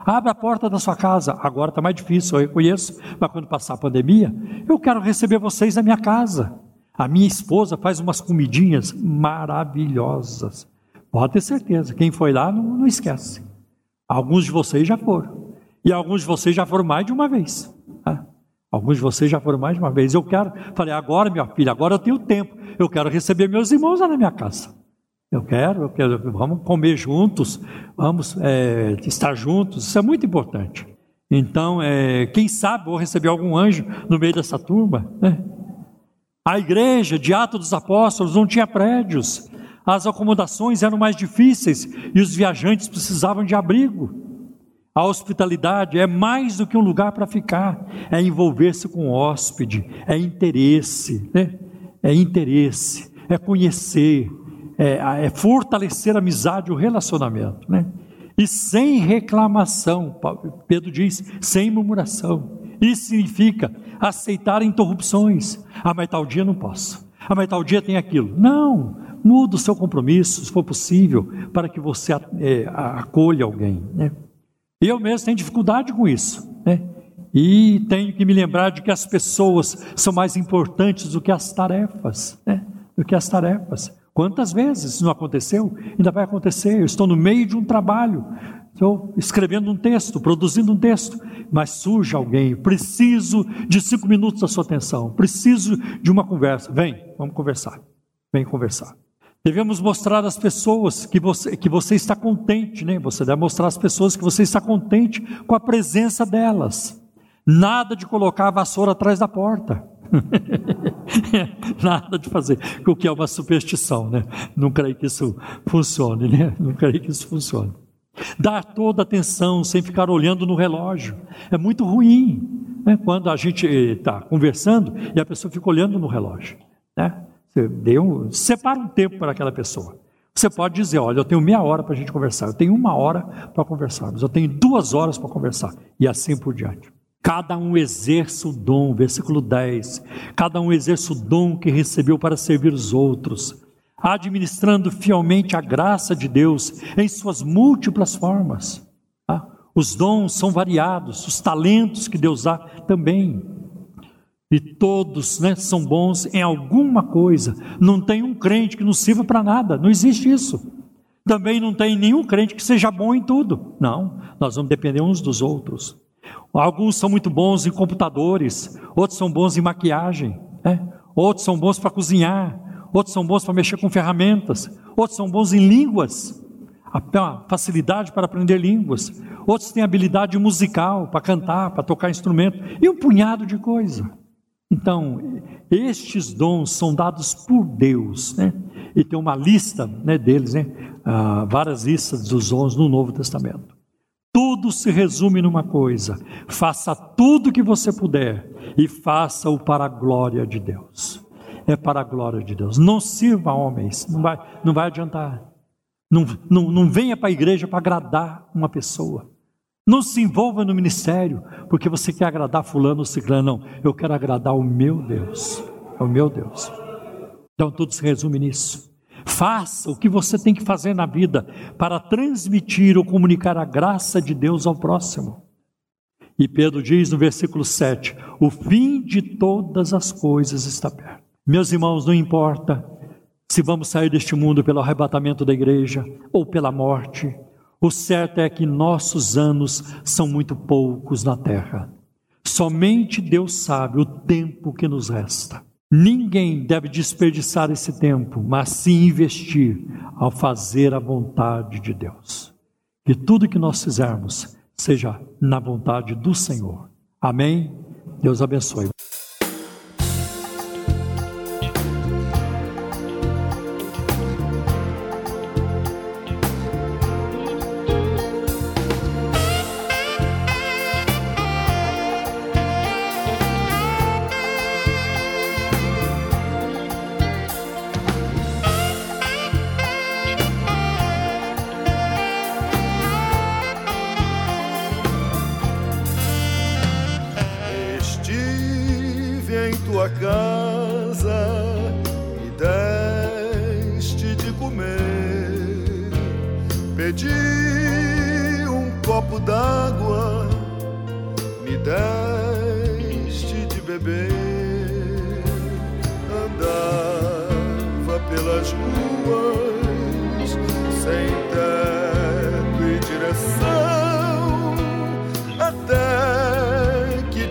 Abra a porta da sua casa. Agora está mais difícil, eu reconheço, mas quando passar a pandemia, eu quero receber vocês na minha casa. A minha esposa faz umas comidinhas maravilhosas. Pode ter certeza, quem foi lá não, não esquece. Alguns de vocês já foram. E alguns de vocês já foram mais de uma vez. Tá? Alguns de vocês já foram mais de uma vez. Eu quero, falei, agora, minha filha, agora eu tenho tempo. Eu quero receber meus irmãos lá na minha casa. Eu quero, eu quero, vamos comer juntos, vamos é, estar juntos, isso é muito importante. Então, é, quem sabe vou receber algum anjo no meio dessa turma. Né? A igreja de Atos dos Apóstolos não tinha prédios, as acomodações eram mais difíceis e os viajantes precisavam de abrigo. A hospitalidade é mais do que um lugar para ficar, é envolver-se com o hóspede, é interesse, né? é interesse, é conhecer, é, é fortalecer a amizade, o relacionamento, né? E sem reclamação, Pedro diz, sem murmuração. Isso significa aceitar interrupções. Ah, mas tal dia não posso. Ah, mas tal dia tem aquilo. Não, muda o seu compromisso, se for possível, para que você é, acolha alguém. Né? Eu mesmo tenho dificuldade com isso. Né? E tenho que me lembrar de que as pessoas são mais importantes do que as tarefas. Né? Do que as tarefas. Quantas vezes isso não aconteceu? Ainda vai acontecer. Eu estou no meio de um trabalho, estou escrevendo um texto, produzindo um texto, mas surge alguém. Preciso de cinco minutos da sua atenção, preciso de uma conversa. Vem, vamos conversar. Vem conversar. Devemos mostrar às pessoas que você, que você está contente, né? Você deve mostrar às pessoas que você está contente com a presença delas. Nada de colocar a vassoura atrás da porta. [laughs] [laughs] Nada de fazer, o que é uma superstição, né? Não creio que isso funcione, né? Não creio que isso funcione. Dar toda atenção sem ficar olhando no relógio. É muito ruim né? quando a gente está conversando e a pessoa fica olhando no relógio. Né? Você deu, separa um tempo para aquela pessoa. Você pode dizer: Olha, eu tenho meia hora para a gente conversar, eu tenho uma hora para conversarmos, eu tenho duas horas para conversar, e assim por diante. Cada um exerce o dom, versículo 10. Cada um exerce o dom que recebeu para servir os outros, administrando fielmente a graça de Deus em suas múltiplas formas. Tá? Os dons são variados, os talentos que Deus dá também. E todos né, são bons em alguma coisa. Não tem um crente que não sirva para nada, não existe isso. Também não tem nenhum crente que seja bom em tudo. Não, nós vamos depender uns dos outros. Alguns são muito bons em computadores, outros são bons em maquiagem, né? outros são bons para cozinhar, outros são bons para mexer com ferramentas, outros são bons em línguas, facilidade para aprender línguas, outros têm habilidade musical para cantar, para tocar instrumento, e um punhado de coisa. Então, estes dons são dados por Deus, né? E tem uma lista né, deles, né? Ah, várias listas dos dons no Novo Testamento. Tudo se resume numa coisa: faça tudo o que você puder e faça-o para a glória de Deus. É para a glória de Deus. Não sirva a homens, não vai, não vai adiantar. Não, não, não venha para a igreja para agradar uma pessoa. Não se envolva no ministério porque você quer agradar fulano ou ciclano. Não, eu quero agradar o meu Deus. É o meu Deus. Então tudo se resume nisso. Faça o que você tem que fazer na vida para transmitir ou comunicar a graça de Deus ao próximo. E Pedro diz no versículo 7: O fim de todas as coisas está perto. Meus irmãos, não importa se vamos sair deste mundo pelo arrebatamento da igreja ou pela morte, o certo é que nossos anos são muito poucos na terra. Somente Deus sabe o tempo que nos resta. Ninguém deve desperdiçar esse tempo, mas sim investir ao fazer a vontade de Deus. Que tudo que nós fizermos seja na vontade do Senhor. Amém? Deus abençoe.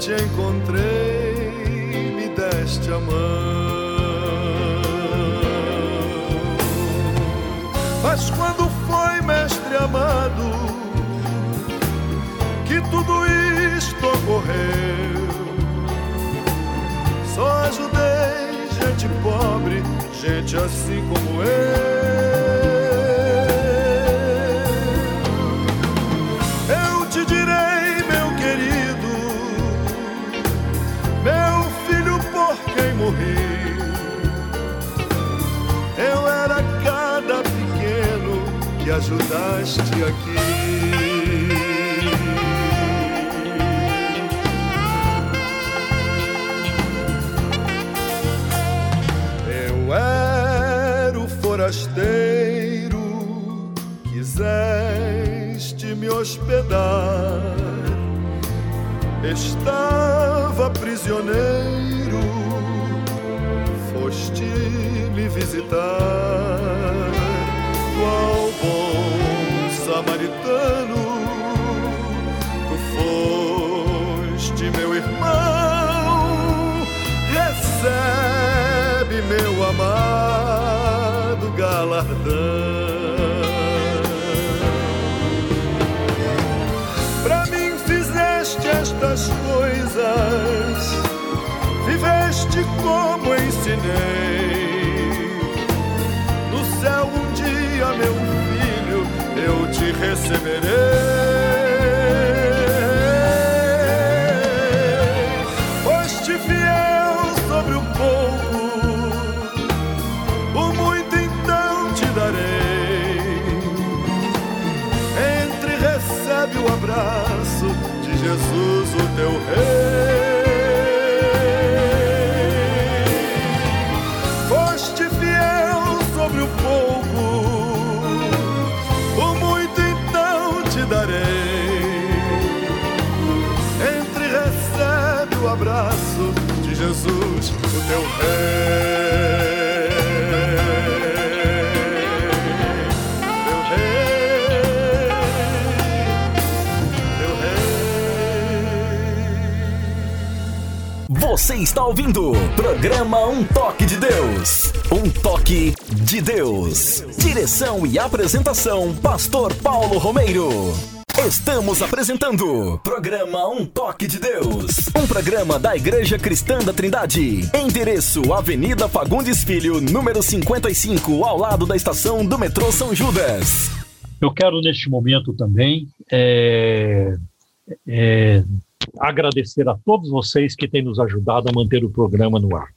te encontrei, me deste a mão. Mas quando foi, mestre amado, que tudo isto ocorreu? Só ajudei gente pobre, gente assim como eu. morrer. Eu era cada pequeno que ajudaste aqui. Eu era o forasteiro, quiseste me hospedar. Estava prisioneiro visitar. Qual bom samaritano, tu foste meu irmão, recebe meu amado. pois Foste fiel sobre o pouco, o muito então te darei. Entre recebe o abraço de Jesus, o teu Rei. Você está ouvindo programa Um Toque de Deus. Um toque de Deus. Direção e apresentação: Pastor Paulo Romeiro. Estamos apresentando programa Um Toque de Deus, um programa da Igreja Cristã da Trindade. Endereço: Avenida Fagundes Filho, número 55, ao lado da estação do metrô São Judas. Eu quero neste momento também é, é, agradecer a todos vocês que têm nos ajudado a manter o programa no ar.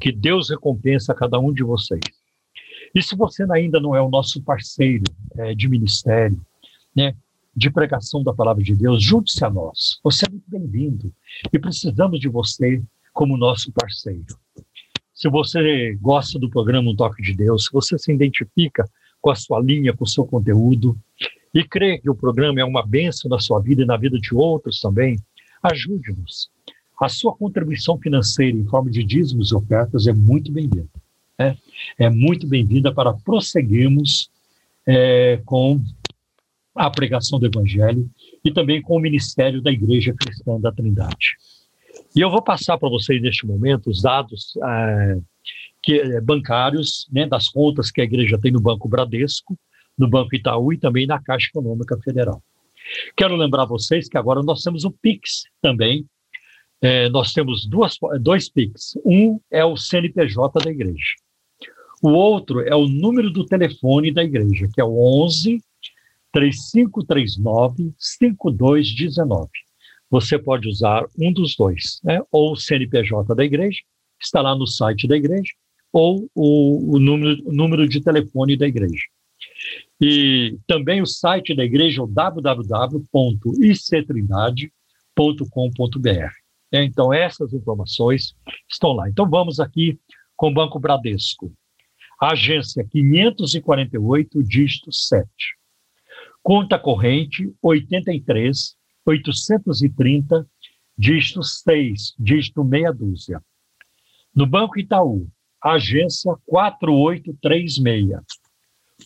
Que Deus recompensa cada um de vocês. E se você ainda não é o nosso parceiro é, de ministério, né, de pregação da palavra de Deus, junte-se a nós. Você é muito bem-vindo e precisamos de você como nosso parceiro. Se você gosta do programa Um Toque de Deus, se você se identifica com a sua linha, com o seu conteúdo e crê que o programa é uma bênção na sua vida e na vida de outros também, Ajude-nos. A sua contribuição financeira em forma de dízimos e ofertas é muito bem-vinda. É, é muito bem-vinda para prosseguirmos é, com a pregação do Evangelho e também com o ministério da Igreja Cristã da Trindade. E eu vou passar para vocês neste momento os dados é, que, é, bancários né, das contas que a igreja tem no Banco Bradesco, no Banco Itaú e também na Caixa Econômica Federal. Quero lembrar vocês que agora nós temos o Pix também. É, nós temos duas, dois Pix. Um é o CNPJ da igreja. O outro é o número do telefone da igreja, que é o 11 3539 5219. Você pode usar um dos dois, né? ou o CNPJ da igreja, está lá no site da igreja, ou o, o número, o número de telefone da igreja. E também o site da igreja, o www.ictrindade.com.br. É, então, essas informações estão lá. Então, vamos aqui com o Banco Bradesco. Agência 548, dígito 7. Conta corrente 83 830, dígito 6, dígito meia dúzia. No Banco Itaú, agência 4836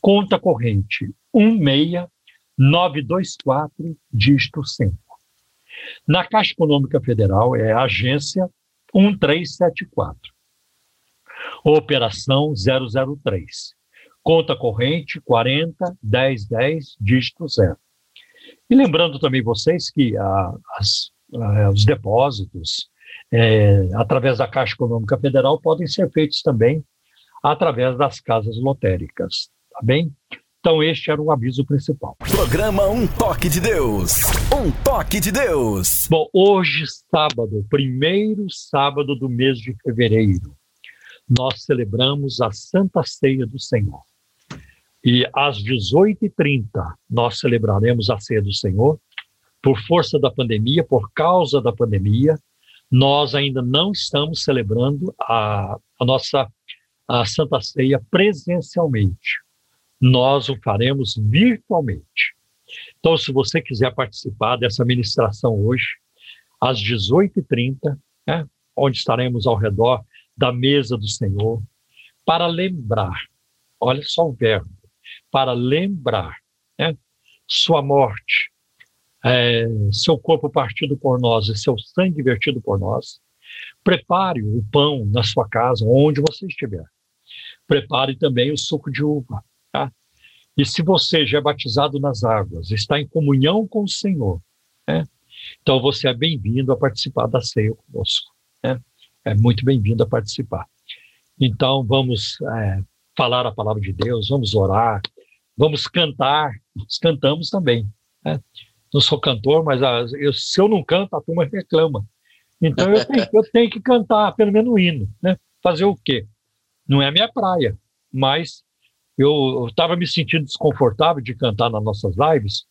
conta corrente 16924, dígito 5. Na Caixa Econômica Federal é agência 1374. Operação 003. Conta corrente 40 1010, dígito 0. E lembrando também vocês que a, as, a, os depósitos é, através da Caixa Econômica Federal podem ser feitos também através das casas lotéricas tá bem? Então, este era o aviso principal. Programa Um Toque de Deus. Um Toque de Deus. Bom, hoje, sábado, primeiro sábado do mês de fevereiro, nós celebramos a Santa Ceia do Senhor. E às 18h30 nós celebraremos a Ceia do Senhor. Por força da pandemia, por causa da pandemia, nós ainda não estamos celebrando a, a nossa a Santa Ceia presencialmente nós o faremos virtualmente. Então, se você quiser participar dessa ministração hoje, às 18h30, né, onde estaremos ao redor da mesa do Senhor, para lembrar, olha só o verbo, para lembrar né, sua morte, é, seu corpo partido por nós e seu sangue vertido por nós. Prepare o pão na sua casa, onde você estiver. Prepare também o suco de uva Tá? E se você já é batizado nas águas, está em comunhão com o Senhor, né? então você é bem-vindo a participar da ceia conosco. Né? É muito bem-vindo a participar. Então vamos é, falar a palavra de Deus, vamos orar, vamos cantar nós cantamos também. Né? Não sou cantor, mas a, eu, se eu não canto, a turma reclama. Então eu tenho, eu tenho que cantar pelo menos um hino. Né? Fazer o quê? Não é minha praia, mas eu estava me sentindo desconfortável de cantar nas nossas lives,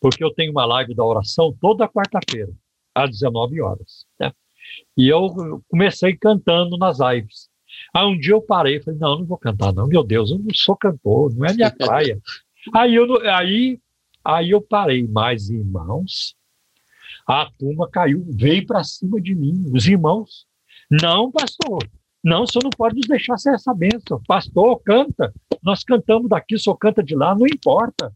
porque eu tenho uma live da oração toda quarta-feira, às 19 horas. Né? E eu comecei cantando nas lives. Aí um dia eu parei falei, não, não vou cantar não, meu Deus, eu não sou cantor, não é minha praia. [laughs] aí, eu, aí, aí eu parei, mas irmãos, a turma caiu, veio para cima de mim, os irmãos, não pastor, não, o senhor não pode nos deixar sem essa bênção. Pastor, canta. Nós cantamos daqui, o senhor canta de lá, não importa.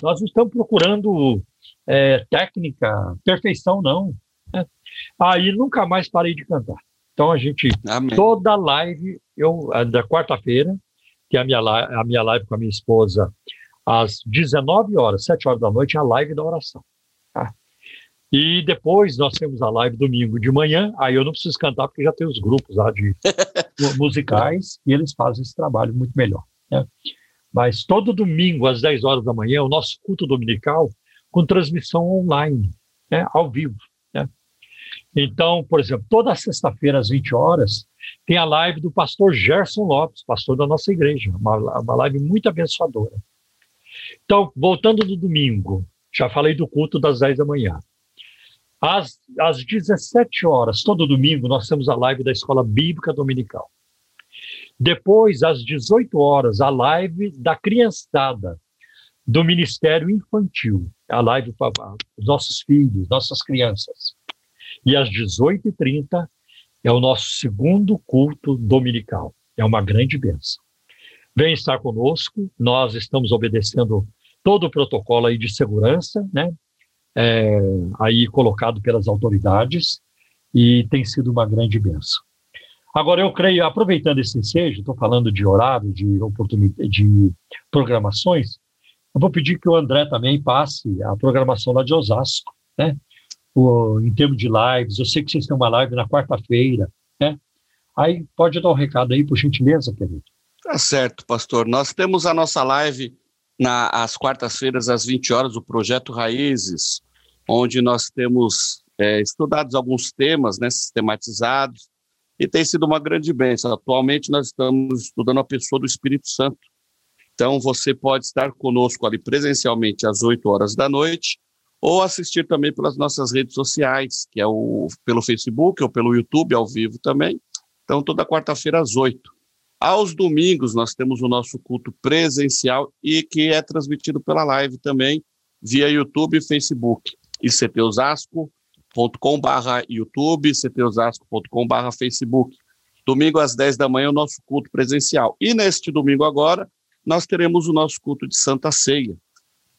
Nós não estamos procurando é, técnica, perfeição, não. É. Aí nunca mais parei de cantar. Então a gente, Amém. toda live, eu, da quarta-feira, que é a minha, a minha live com a minha esposa, às 19 horas, 7 horas da noite, é a live da oração. Tá? E depois nós temos a live domingo de manhã, aí eu não preciso cantar porque já tem os grupos lá de [laughs] musicais e eles fazem esse trabalho muito melhor. Né? Mas todo domingo às 10 horas da manhã, o nosso culto dominical com transmissão online, né? ao vivo. Então, por exemplo, toda sexta-feira às 20 horas tem a live do pastor Gerson Lopes, pastor da nossa igreja, uma, uma live muito abençoadora. Então, voltando do domingo, já falei do culto das 10 da manhã. Às, às 17 horas, todo domingo, nós temos a live da Escola Bíblica Dominical. Depois, às 18 horas, a live da criançada, do Ministério Infantil, a live para os nossos filhos, nossas crianças. E às 18h30 é o nosso segundo culto dominical. É uma grande bênção. Vem estar conosco, nós estamos obedecendo todo o protocolo aí de segurança, né? é, aí colocado pelas autoridades e tem sido uma grande benção. Agora, eu creio, aproveitando esse ensejo, estou falando de horário, de oportunidade, de programações, eu vou pedir que o André também passe a programação lá de Osasco, né? Em termos de lives, eu sei que vocês têm uma live na quarta-feira, né? Aí pode dar um recado aí, por gentileza, querido. Tá certo, pastor. Nós temos a nossa live na, às quartas-feiras, às 20 horas, o Projeto Raízes, onde nós temos é, estudado alguns temas né, sistematizados, e tem sido uma grande bênção. Atualmente nós estamos estudando a pessoa do Espírito Santo. Então você pode estar conosco ali presencialmente às 8 horas da noite, ou assistir também pelas nossas redes sociais, que é o pelo Facebook ou pelo YouTube ao vivo também. Então toda quarta-feira às 8. Aos domingos nós temos o nosso culto presencial e que é transmitido pela live também via YouTube e Facebook ictosasco.com.br YouTube, ictosasco.com.br Facebook. Domingo às 10 da manhã, o nosso culto presencial. E neste domingo agora, nós teremos o nosso culto de Santa Ceia.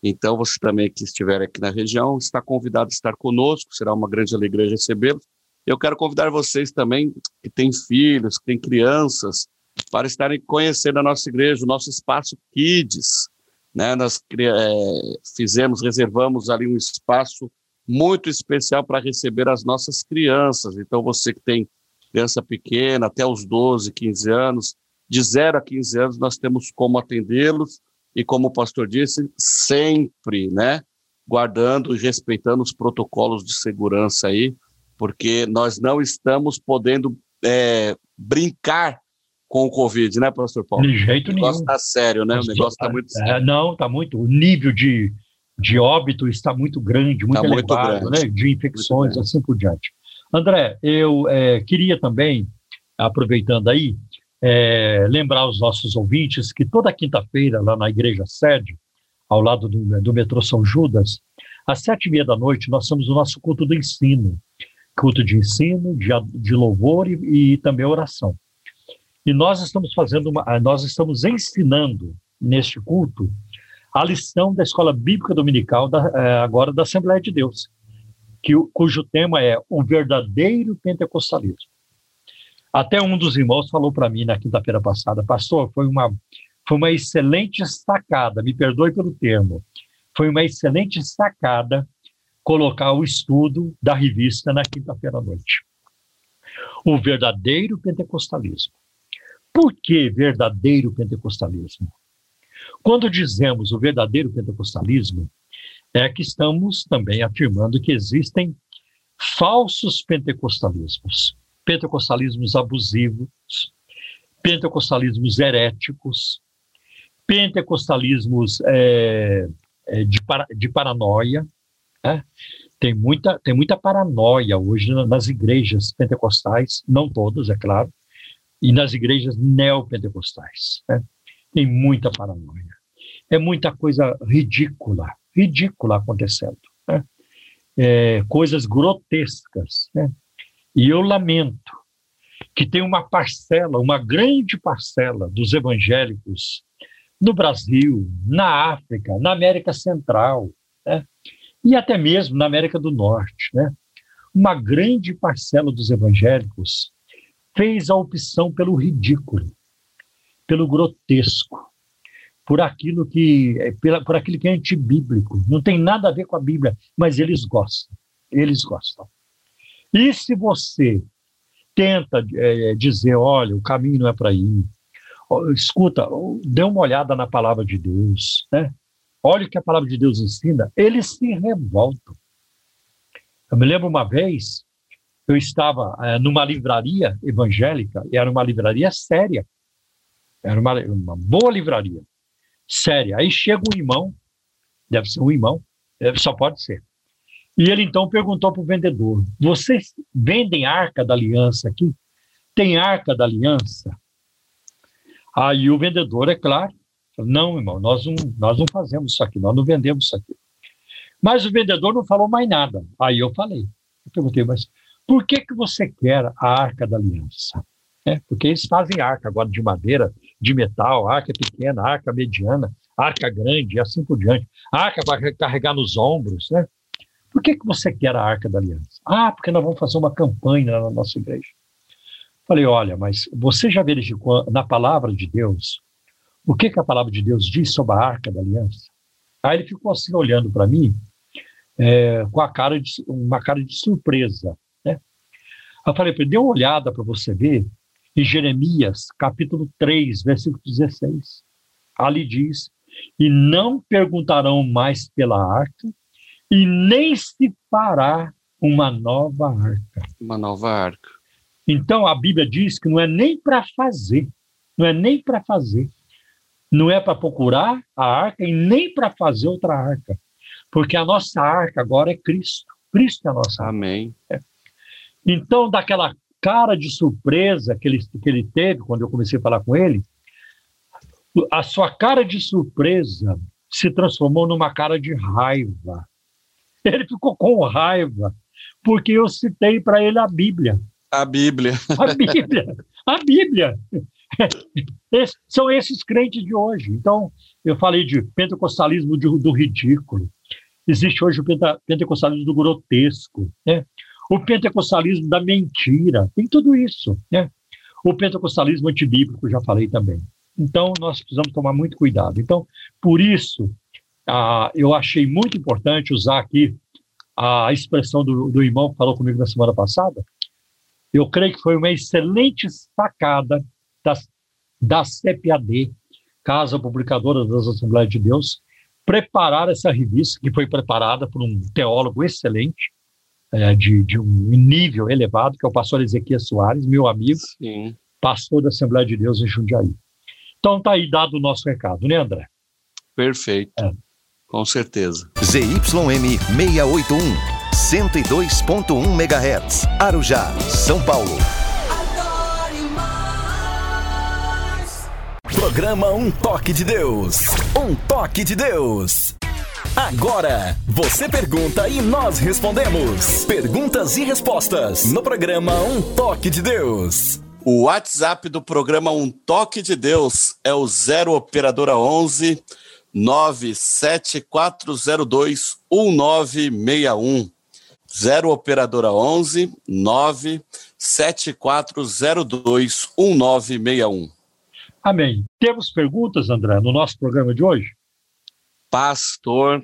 Então, você também que estiver aqui na região, está convidado a estar conosco, será uma grande alegria recebê-los. Eu quero convidar vocês também, que têm filhos, que têm crianças, para estarem conhecendo a nossa igreja, o nosso espaço Kids, né? Nós é, fizemos, reservamos ali um espaço muito especial para receber as nossas crianças. Então, você que tem criança pequena, até os 12, 15 anos, de 0 a 15 anos, nós temos como atendê-los e, como o pastor disse, sempre, né? Guardando e respeitando os protocolos de segurança aí, porque nós não estamos podendo é, brincar com o Covid, né, professor Paulo? De jeito nenhum. O negócio está sério, né? O negócio está muito sério. É, não, está muito. O nível de, de óbito está muito grande, muito tá elevado, muito né? De infecções, assim por diante. André, eu é, queria também, aproveitando aí, é, lembrar os nossos ouvintes que toda quinta-feira, lá na igreja sede, ao lado do, do metrô São Judas, às sete e meia da noite, nós temos o nosso culto do ensino. Culto de ensino, de, de louvor e, e também oração. E nós estamos fazendo uma, ah, nós estamos ensinando neste culto a lição da Escola Bíblica Dominical da, eh, agora da Assembleia de Deus, que, cujo tema é o verdadeiro pentecostalismo. Até um dos irmãos falou para mim na quinta-feira passada, pastor, foi uma, foi uma excelente sacada, me perdoe pelo termo, foi uma excelente sacada colocar o estudo da revista na quinta-feira à noite. O verdadeiro pentecostalismo. Por que verdadeiro pentecostalismo? Quando dizemos o verdadeiro pentecostalismo, é que estamos também afirmando que existem falsos pentecostalismos, pentecostalismos abusivos, pentecostalismos heréticos, pentecostalismos é, é, de, para, de paranoia. Né? Tem, muita, tem muita paranoia hoje nas igrejas pentecostais, não todas, é claro, e nas igrejas neopentecostais. Né? Tem muita paranoia. É muita coisa ridícula, ridícula acontecendo. Né? É, coisas grotescas. Né? E eu lamento que tem uma parcela, uma grande parcela dos evangélicos no Brasil, na África, na América Central, né? e até mesmo na América do Norte. Né? Uma grande parcela dos evangélicos fez a opção pelo ridículo, pelo grotesco, por aquilo que pela, por aquilo que é antibíblico, não tem nada a ver com a Bíblia, mas eles gostam, eles gostam. E se você tenta é, dizer, olha, o caminho não é para ir, escuta, dê uma olhada na palavra de Deus, né? Olha o que a palavra de Deus ensina, eles se revoltam. Eu me lembro uma vez, eu estava é, numa livraria evangélica, e era uma livraria séria, era uma, uma boa livraria, séria. Aí chega um irmão, deve ser um irmão, é, só pode ser. E ele então perguntou para o vendedor: Vocês vendem arca da aliança aqui? Tem arca da aliança? Aí o vendedor, é claro, não, irmão, nós não, nós não fazemos isso aqui, nós não vendemos isso aqui. Mas o vendedor não falou mais nada. Aí eu falei, eu perguntei, mas por que, que você quer a Arca da Aliança? É, porque eles fazem arca agora de madeira, de metal, arca pequena, arca mediana, arca grande e assim por diante. Arca para carregar nos ombros, né? Por que, que você quer a Arca da Aliança? Ah, porque nós vamos fazer uma campanha na nossa igreja. Falei, olha, mas você já verificou na palavra de Deus o que, que a palavra de Deus diz sobre a arca da aliança? Aí ele ficou assim olhando para mim é, com a cara de, uma cara de surpresa. Né? Eu falei para dê uma olhada para você ver em Jeremias, capítulo 3, versículo 16. Ali diz, e não perguntarão mais pela arca, e nem se fará uma nova arca. Uma nova arca. Então a Bíblia diz que não é nem para fazer, não é nem para fazer, não é para procurar a arca e nem para fazer outra arca, porque a nossa arca agora é Cristo. Cristo é a nossa Amém. arca. Então, daquela cara de surpresa que ele, que ele teve quando eu comecei a falar com ele, a sua cara de surpresa se transformou numa cara de raiva. Ele ficou com raiva, porque eu citei para ele a Bíblia. A Bíblia. A Bíblia. A Bíblia. Esse, são esses crentes de hoje. Então, eu falei de pentecostalismo de, do ridículo. Existe hoje o penta, pentecostalismo do grotesco, né? o pentecostalismo da mentira, tem tudo isso. Né? O pentecostalismo antibíblico, já falei também. Então, nós precisamos tomar muito cuidado. Então, por isso, ah, eu achei muito importante usar aqui a expressão do, do irmão que falou comigo na semana passada. Eu creio que foi uma excelente sacada da, da CPAD, Casa Publicadora das Assembleias de Deus, preparar essa revista, que foi preparada por um teólogo excelente, é, de, de, um nível elevado, que é o pastor Ezequiel Soares, meu amigo, Sim. pastor da Assembleia de Deus em Jundiaí. Então está aí dado o nosso recado, né, André? Perfeito. É. Com certeza. ZYM 681, 102.1 MHz, Arujá, São Paulo. Programa Um Toque de Deus. Um Toque de Deus. Agora, você pergunta e nós respondemos. Perguntas e respostas no programa Um Toque de Deus. O WhatsApp do programa Um Toque de Deus é o 0 operadora 11 97402 1961. 0 operadora 11 97402 1961. Amém. Temos perguntas, André, no nosso programa de hoje? Pastor,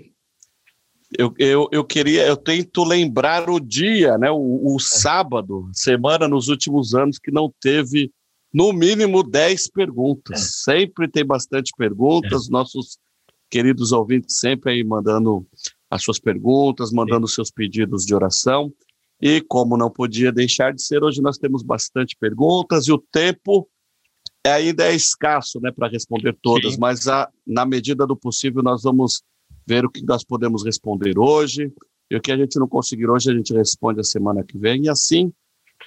eu, eu, eu queria, eu tento lembrar o dia, né, o, o sábado, semana nos últimos anos que não teve no mínimo 10 perguntas. É. Sempre tem bastante perguntas, é. nossos queridos ouvintes sempre aí mandando as suas perguntas, mandando seus pedidos de oração. E como não podia deixar de ser, hoje nós temos bastante perguntas e o tempo ainda é escasso né, para responder todas, Sim. mas a, na medida do possível nós vamos ver o que nós podemos responder hoje e o que a gente não conseguir hoje a gente responde a semana que vem e assim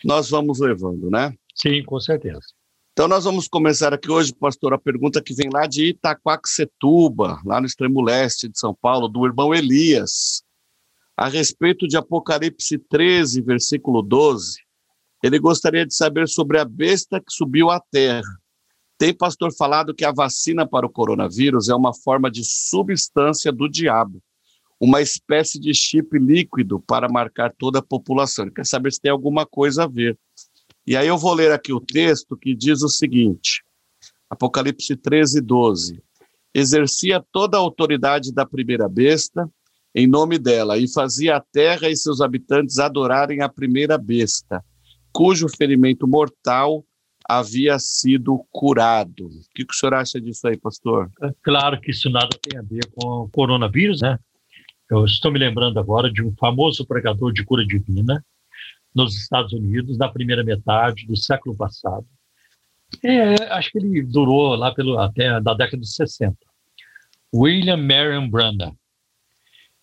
nós vamos levando, né? Sim, com certeza. Então nós vamos começar aqui hoje, pastor, a pergunta que vem lá de Itaquaquecetuba, lá no extremo leste de São Paulo, do irmão Elias, a respeito de Apocalipse 13, versículo 12. Ele gostaria de saber sobre a besta que subiu à terra. Tem pastor falado que a vacina para o coronavírus é uma forma de substância do diabo, uma espécie de chip líquido para marcar toda a população. Ele quer saber se tem alguma coisa a ver. E aí eu vou ler aqui o texto que diz o seguinte: Apocalipse 13, 12. Exercia toda a autoridade da primeira besta em nome dela e fazia a terra e seus habitantes adorarem a primeira besta, cujo ferimento mortal havia sido curado. O que, que o senhor acha disso aí, pastor? É claro que isso nada tem a ver com o coronavírus, né? Eu estou me lembrando agora de um famoso pregador de cura divina, nos Estados Unidos na primeira metade do século passado. É, acho que ele durou lá pelo, até da década de 60. William Marion Branham,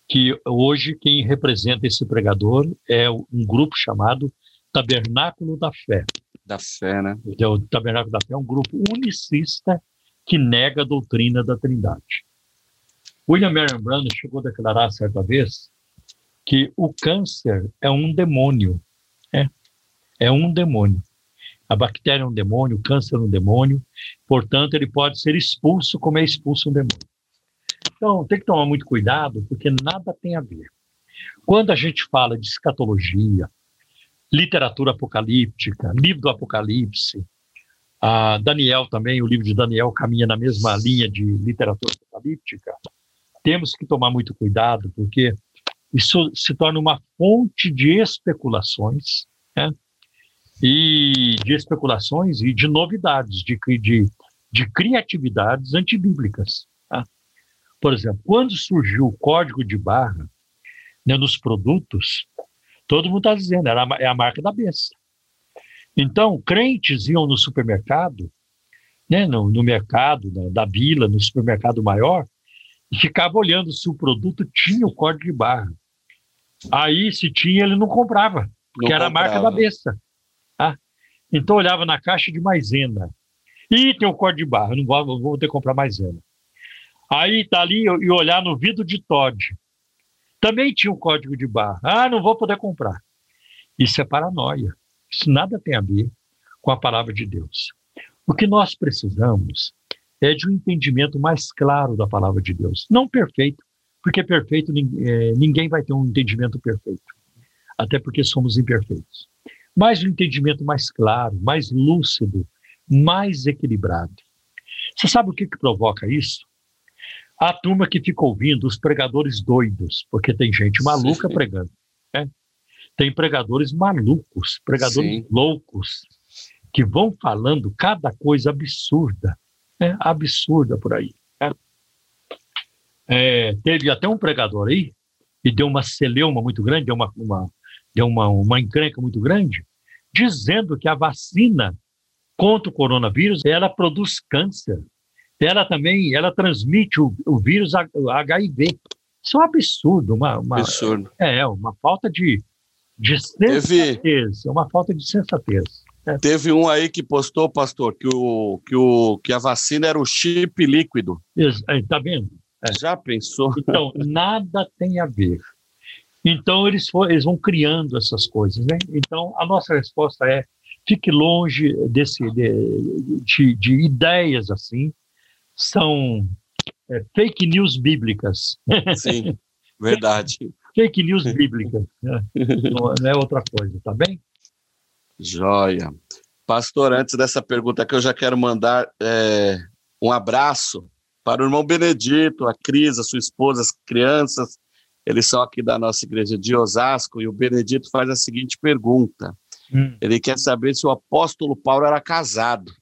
que hoje quem representa esse pregador é um grupo chamado Tabernáculo da Fé. Da Fé, né? O Tabernáculo da Fé é um grupo unicista que nega a doutrina da Trindade. William Marion Branham chegou a declarar certa vez que o câncer é um demônio é, é um demônio. A bactéria é um demônio, o câncer é um demônio, portanto, ele pode ser expulso como é expulso um demônio. Então, tem que tomar muito cuidado, porque nada tem a ver. Quando a gente fala de escatologia, literatura apocalíptica, livro do Apocalipse, a Daniel também, o livro de Daniel caminha na mesma linha de literatura apocalíptica, temos que tomar muito cuidado, porque isso se torna uma fonte de especulações, né? e de especulações e de novidades, de, de, de criatividades antibíblicas. Tá? Por exemplo, quando surgiu o código de barra né, nos produtos, todo mundo está dizendo, era, é a marca da besta. Então, crentes iam no supermercado, né, no, no mercado da, vila, no supermercado maior, e ficava olhando se o produto tinha o código de barra. Aí, se tinha, ele não comprava, porque não era comprava. a marca da besta. Tá? Então, olhava na caixa de maisena. E tem o código de barra, não vou, vou ter que comprar maisena. Aí tá ali e olhar no vidro de Todd. Também tinha o código de barra. Ah, não vou poder comprar. Isso é paranoia. Isso nada tem a ver com a palavra de Deus. O que nós precisamos é de um entendimento mais claro da palavra de Deus. Não perfeito, porque perfeito é, ninguém vai ter um entendimento perfeito, até porque somos imperfeitos. Mas um entendimento mais claro, mais lúcido, mais equilibrado. Você sabe o que, que provoca isso? A turma que fica ouvindo os pregadores doidos, porque tem gente maluca Sim. pregando. Né? Tem pregadores malucos, pregadores Sim. loucos, que vão falando cada coisa absurda, né? absurda por aí. É, teve até um pregador aí, e deu uma celeuma muito grande, deu uma, uma, deu uma, uma encrenca muito grande, dizendo que a vacina contra o coronavírus, ela produz câncer. Ela também, ela transmite o, o vírus HIV. Isso é um absurdo, uma, uma absurdo. É, uma falta de, de sensatez, Teve... é uma falta de sensatez. É. Teve um aí que postou, pastor, que, o, que, o, que a vacina era o chip líquido. Está vendo? É. Já pensou? Então, nada tem a ver. Então, eles, for, eles vão criando essas coisas. Né? Então, a nossa resposta é: fique longe desse, de, de, de ideias assim. São é, fake news bíblicas. Sim, [laughs] verdade. fake news bíblicas. Né? Não é outra coisa, tá bem? Joia. Pastor, antes dessa pergunta que eu já quero mandar é, um abraço para o irmão Benedito, a Cris, a sua esposa, as crianças, eles são aqui da nossa igreja de Osasco, e o Benedito faz a seguinte pergunta: Hum. Ele quer saber se o apóstolo Paulo era casado.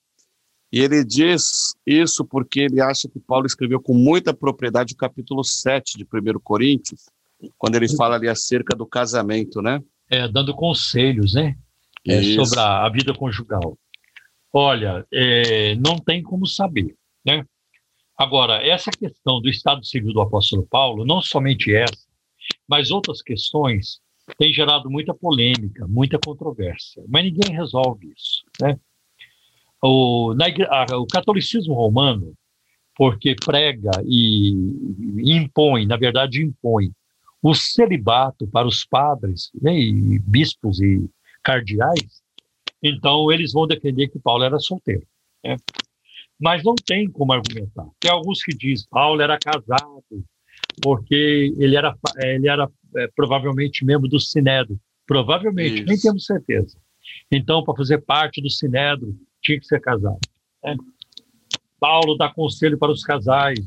E ele diz isso porque ele acha que Paulo escreveu com muita propriedade o capítulo 7 de 1 Coríntios, quando ele fala ali acerca do casamento, né? É, dando conselhos, né? É, sobre a, a, vida conjugal. Olha, é, não tem como saber, né? Agora, essa questão do estado civil do apóstolo Paulo, não somente essa, mas outras questões, tem gerado muita polêmica, muita controvérsia, mas ninguém resolve isso, né? O, na, a, o catolicismo romano, porque prega e, impõe, na verdade impõe, o celibato para os padres, né, e bispos e cardeais, então eles vão defender que Paulo era solteiro. Né? Mas não tem como argumentar. Tem alguns que dizem Paulo era casado, porque ele era, ele era é, provavelmente membro do Sinédrio. Provavelmente, Isso. nem temos certeza. Então, para fazer parte do Sinédrio, tinha que ser casado. Né? Paulo dá conselho para os casais,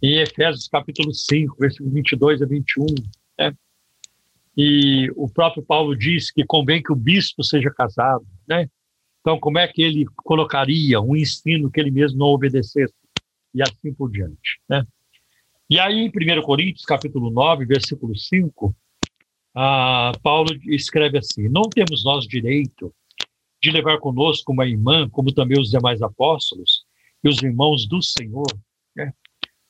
em Efésios capítulo 5, versículos 22 a 21. Né? E o próprio Paulo diz que convém que o bispo seja casado. Né? Então, como é que ele colocaria um ensino que ele mesmo não obedecesse? E assim por diante. Né? E aí, em 1 Coríntios, capítulo 9, versículo 5, ah, Paulo escreve assim: Não temos nós direito de levar conosco uma irmã, como também os demais apóstolos e os irmãos do Senhor. Né?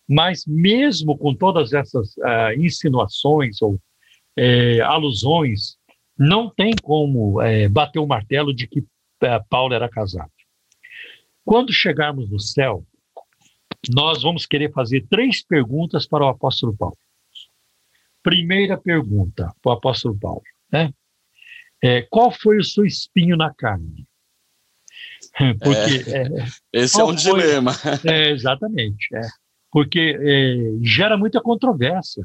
Mas, mesmo com todas essas ah, insinuações ou eh, alusões, não tem como eh, bater o martelo de que Paulo era casado. Quando chegarmos no céu, nós vamos querer fazer três perguntas para o apóstolo Paulo. Primeira pergunta para o apóstolo Paulo, né? É, qual foi o seu espinho na carne? [laughs] Porque é, é, esse é um foi, dilema. É, exatamente, é. porque é, gera muita controvérsia.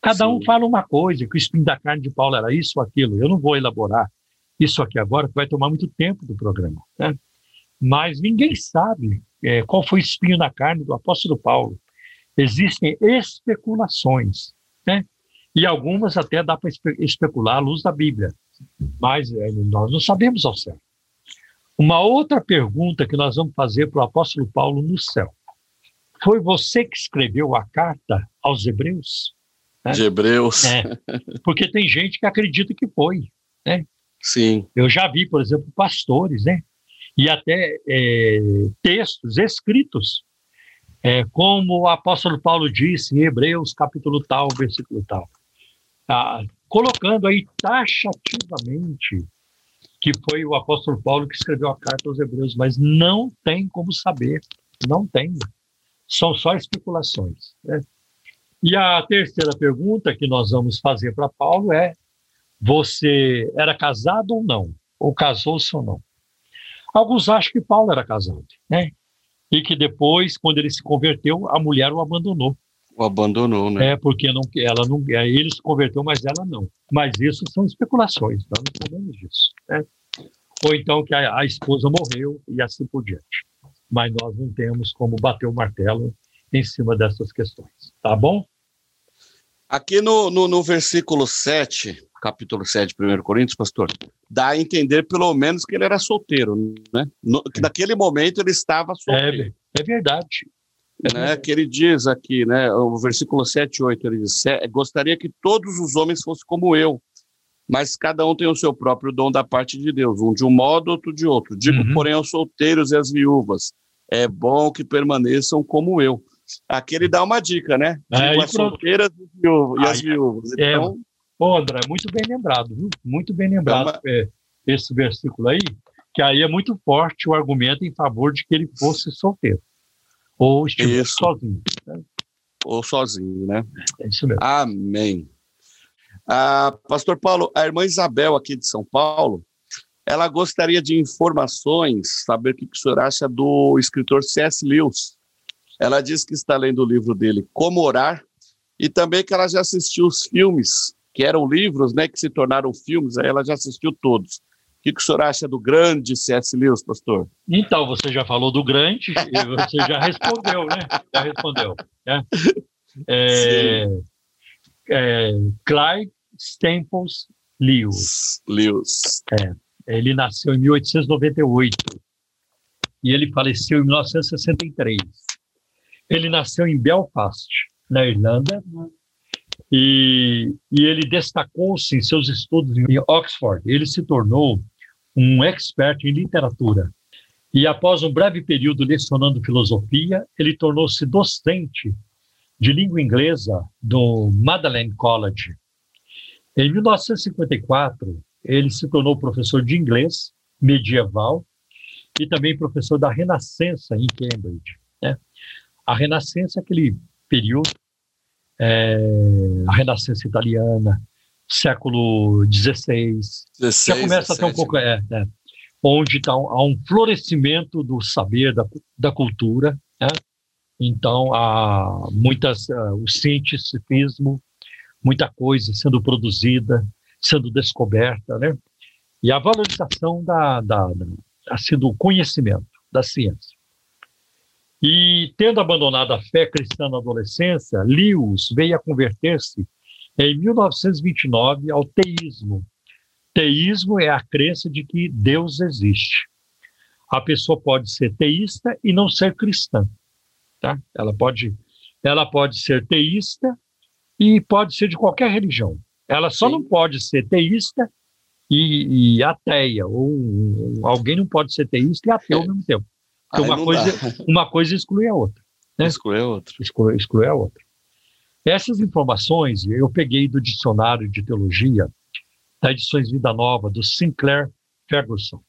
Cada Sim. um fala uma coisa, que o espinho da carne de Paulo era isso ou aquilo. Eu não vou elaborar isso aqui agora, vai tomar muito tempo do programa. Né? Mas ninguém sabe é, qual foi o espinho na carne do apóstolo Paulo. Existem especulações, né? e algumas até dá para especular à luz da Bíblia, mas é, nós não sabemos ao certo. Uma outra pergunta que nós vamos fazer para o apóstolo Paulo no céu. Foi você que escreveu a carta aos Hebreus? Né? De Hebreus. É, porque tem gente que acredita que foi. Né? Sim. Eu já vi, por exemplo, pastores, né? E até é, textos escritos, é, como o apóstolo Paulo disse em Hebreus, capítulo tal, versículo tal, colocando aí taxativamente que foi o apóstolo Paulo que escreveu a carta aos Hebreus, mas não tem como saber, não tem. São só especulações. Né? E a terceira pergunta que nós vamos fazer para Paulo é você era casado ou não? Ou casou-se ou não? Alguns acham que Paulo era casado, né? E que depois, quando ele se converteu, a mulher o abandonou. O abandonou, né? É, porque não, ela não, é, ele se converteu, mas ela não. Mas isso são especulações, nós não sabemos disso. Né? Ou então que a, a esposa morreu e assim por diante. Mas nós não temos como bater o martelo em cima dessas questões. Tá bom? Aqui no, no, no versículo 7, capítulo 7 de 1 Coríntios, pastor, dá a entender pelo menos que ele era solteiro, né? No, que naquele momento ele estava solteiro. É, é verdade. É né, que ele diz aqui, né, o versículo 7 e 8, ele diz, gostaria que todos os homens fossem como eu, mas cada um tem o seu próprio dom da parte de Deus, um de um modo, outro de outro. Digo, uhum. porém, aos solteiros e às viúvas, é bom que permaneçam como eu. Aqui ele dá uma dica, né? É, Digo, as solteiras e as viúvas. É, então, Ô, André, muito bem lembrado, viu? Muito bem lembrado é, esse versículo aí, que aí é muito forte o argumento em favor de que ele fosse solteiro. Ou estivesse sozinho. Né? Ou sozinho, né? É isso mesmo. Amém. Ah, Pastor Paulo, a irmã Isabel aqui de São Paulo, ela gostaria de informações, saber o que o senhor acha do escritor C.S. Lewis. Ela diz que está lendo o livro dele, Como Orar, e também que ela já assistiu os filmes que eram livros, né, que se tornaram filmes, aí ela já assistiu todos. O que, que o senhor acha do grande C.S. Lewis, pastor? Então, você já falou do grande e você já respondeu, né? Já respondeu. Né? É, é, Clyde Staples Lewis. Lewis. É. Ele nasceu em 1898 e ele faleceu em 1963. Ele nasceu em Belfast, na Irlanda, e, e ele destacou-se em seus estudos em Oxford. Ele se tornou um expert em literatura. E após um breve período lecionando filosofia, ele tornou-se docente de língua inglesa do Magdalen College. Em 1954, ele se tornou professor de inglês medieval e também professor da Renascença em Cambridge. Né? A Renascença é aquele período, é, a Renascença italiana, século XVI, já começa a ter um pouco, é, é onde tá um, há um florescimento do saber, da, da cultura, né? então há muitas, uh, o cientificismo, muita coisa sendo produzida, sendo descoberta, né? E a valorização da, da, da assim, do conhecimento, da ciência. E, tendo abandonado a fé cristã na adolescência, Lewis veio a converter-se em 1929 ao teísmo. Teísmo é a crença de que Deus existe. A pessoa pode ser teísta e não ser cristã. Tá? Ela, pode, ela pode ser teísta e pode ser de qualquer religião. Ela só Sim. não pode ser teísta e, e ateia, ou, alguém não pode ser teísta e ateu é. ao mesmo tempo. Porque uma coisa, uma coisa exclui a outra. Né? Exclui a outra. Exclui, exclui a outra. Essas informações eu peguei do dicionário de teologia da Edições Vida Nova, do Sinclair Ferguson.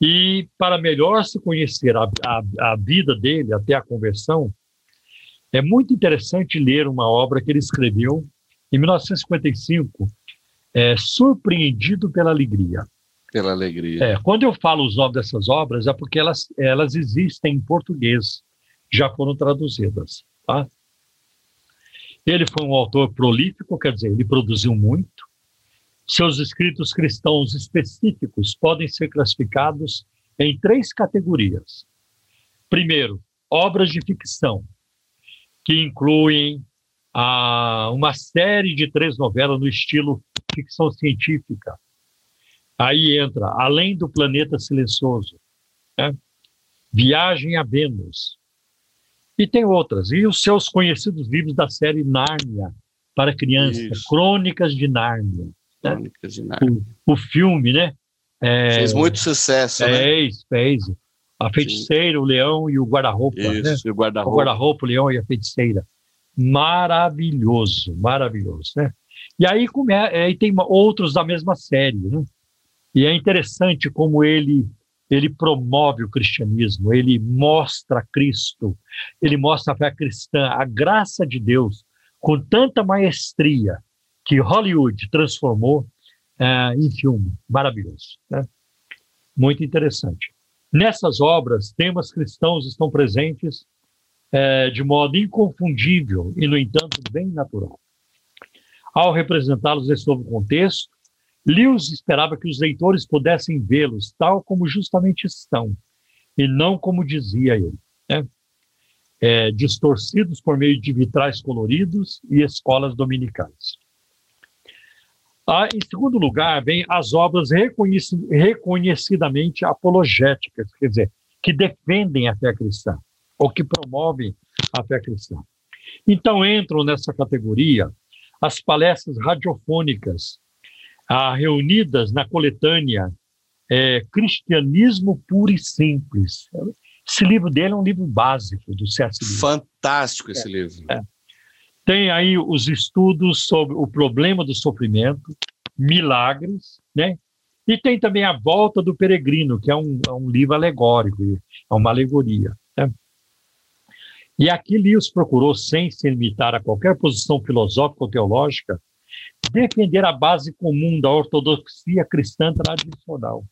E para melhor se conhecer a, a, a vida dele até a conversão, é muito interessante ler uma obra que ele escreveu em 1955, é, Surpreendido pela Alegria. Pela alegria. É, quando eu falo os nomes dessas obras, é porque elas, elas existem em português, já foram traduzidas. Tá? Ele foi um autor prolífico, quer dizer, ele produziu muito. Seus escritos cristãos específicos podem ser classificados em três categorias. Primeiro, obras de ficção, que incluem a uma série de três novelas no estilo ficção científica. Aí entra Além do Planeta Silencioso, né? Viagem a Vênus, e tem outras. E os seus conhecidos livros da série Nárnia, para crianças, Isso. Crônicas de Nárnia. Né? Crônicas de Nárnia. O, o filme, né? É, fez muito sucesso, fez, né? Fez, A Feiticeira, Sim. o Leão e o Guarda-Roupa. Isso, né? o Guarda-Roupa. O Guarda-Roupa, o Leão e a Feiticeira maravilhoso, maravilhoso, né? E aí, come, é, e tem outros da mesma série, né? E é interessante como ele ele promove o cristianismo, ele mostra Cristo, ele mostra a fé cristã, a graça de Deus, com tanta maestria que Hollywood transformou é, em filme. Maravilhoso. Né? Muito interessante. Nessas obras, temas cristãos estão presentes é, de modo inconfundível e, no entanto, bem natural. Ao representá-los nesse novo contexto, Lewis esperava que os leitores pudessem vê-los tal como justamente estão, e não como dizia ele, né? é, distorcidos por meio de vitrais coloridos e escolas dominicais. Ah, em segundo lugar, vem as obras reconheci reconhecidamente apologéticas, quer dizer, que defendem a fé cristã ou que promovem a fé cristã. Então entram nessa categoria as palestras radiofônicas ah, reunidas na coletânea é, Cristianismo Puro e Simples. Esse livro dele é um livro básico do C.S. Lewis. Fantástico esse é, livro. É. Tem aí os estudos sobre o problema do sofrimento, milagres, né? E tem também a Volta do Peregrino, que é um, é um livro alegórico, é uma alegoria. Né? E aqui Lewis procurou, sem se limitar a qualquer posição filosófica ou teológica, defender a base comum da ortodoxia cristã tradicional,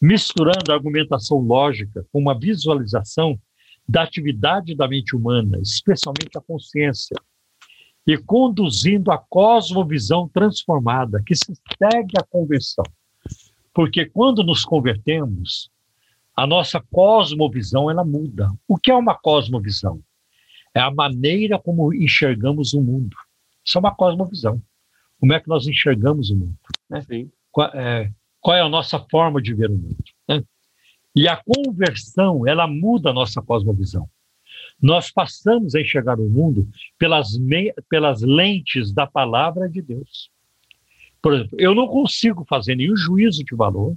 misturando a argumentação lógica com uma visualização da atividade da mente humana, especialmente a consciência, e conduzindo a cosmovisão transformada que se segue à conversão. Porque quando nos convertemos, a nossa cosmovisão ela muda. O que é uma cosmovisão? É a maneira como enxergamos o mundo. Isso é uma cosmovisão. Como é que nós enxergamos o mundo? Né? Sim. É, qual é a nossa forma de ver o mundo. Né? E a conversão, ela muda a nossa cosmovisão. Nós passamos a enxergar o mundo pelas, pelas lentes da palavra de Deus. Por exemplo, eu não consigo fazer nenhum juízo de valor,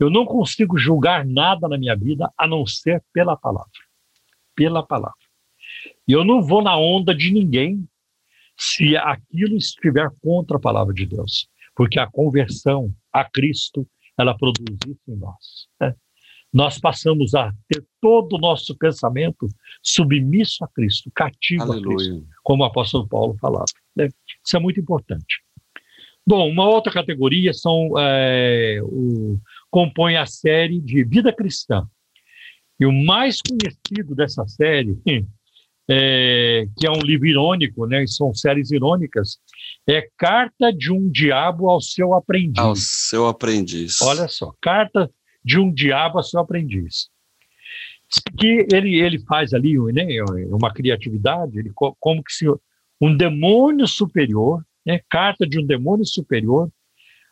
eu não consigo julgar nada na minha vida a não ser pela palavra. Pela palavra. E eu não vou na onda de ninguém se aquilo estiver contra a palavra de Deus, porque a conversão a Cristo, ela produz isso em nós. Né? Nós passamos a ter todo o nosso pensamento submisso a Cristo, cativo Aleluia. a Cristo, como o apóstolo Paulo falava. Né? Isso é muito importante. Bom, uma outra categoria são é, o, compõe a série de Vida Cristã. E o mais conhecido dessa série, é, que é um livro irônico, né, são séries irônicas, é Carta de um Diabo ao Seu Aprendiz. Ao Seu Aprendiz. Olha só, Carta de um Diabo ao Seu Aprendiz. Que ele, ele faz ali né, uma criatividade, ele, como que se um demônio superior, né, carta de um demônio superior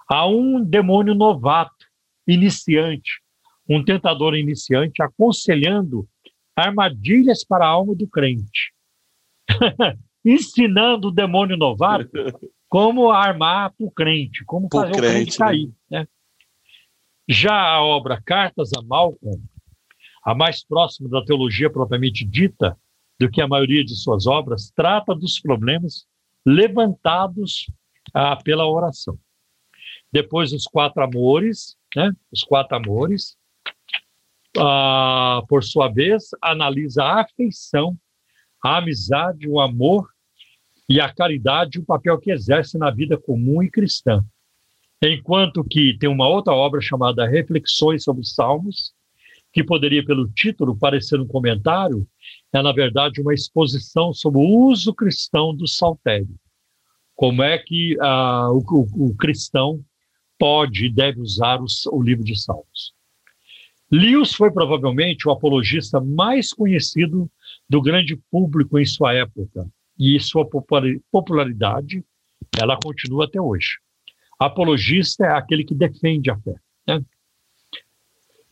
a um demônio novato iniciante, um tentador iniciante, aconselhando armadilhas para a alma do crente, [laughs] ensinando o demônio novato [laughs] como armar para o crente, como fazer o crente, cair. Né? né? Já a obra Cartas a Malcolm, a mais próxima da teologia propriamente dita do que a maioria de suas obras, trata dos problemas levantados ah, pela oração. Depois, os quatro amores, né? Os quatro amores. Ah, por sua vez, analisa a afeição, a amizade, o amor e a caridade, o papel que exerce na vida comum e cristã. Enquanto que tem uma outra obra chamada Reflexões sobre os Salmos, que poderia, pelo título, parecer um comentário, é, na verdade, uma exposição sobre o uso cristão do saltério. Como é que ah, o, o, o cristão pode e deve usar o livro de Salmos. Lewis foi provavelmente o apologista mais conhecido do grande público em sua época, e sua popularidade ela continua até hoje. Apologista é aquele que defende a fé. Né?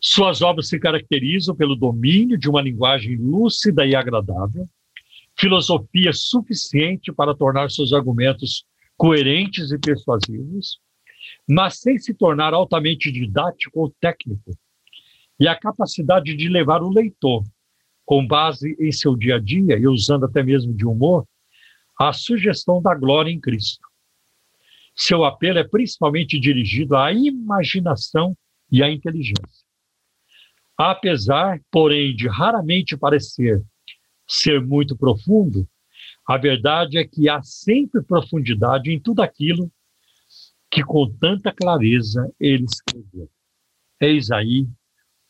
Suas obras se caracterizam pelo domínio de uma linguagem lúcida e agradável, filosofia suficiente para tornar seus argumentos coerentes e persuasivos, mas sem se tornar altamente didático ou técnico, e a capacidade de levar o leitor, com base em seu dia a dia e usando até mesmo de humor, à sugestão da glória em Cristo. Seu apelo é principalmente dirigido à imaginação e à inteligência. Apesar, porém, de raramente parecer ser muito profundo, a verdade é que há sempre profundidade em tudo aquilo que com tanta clareza ele escreveu. Eis aí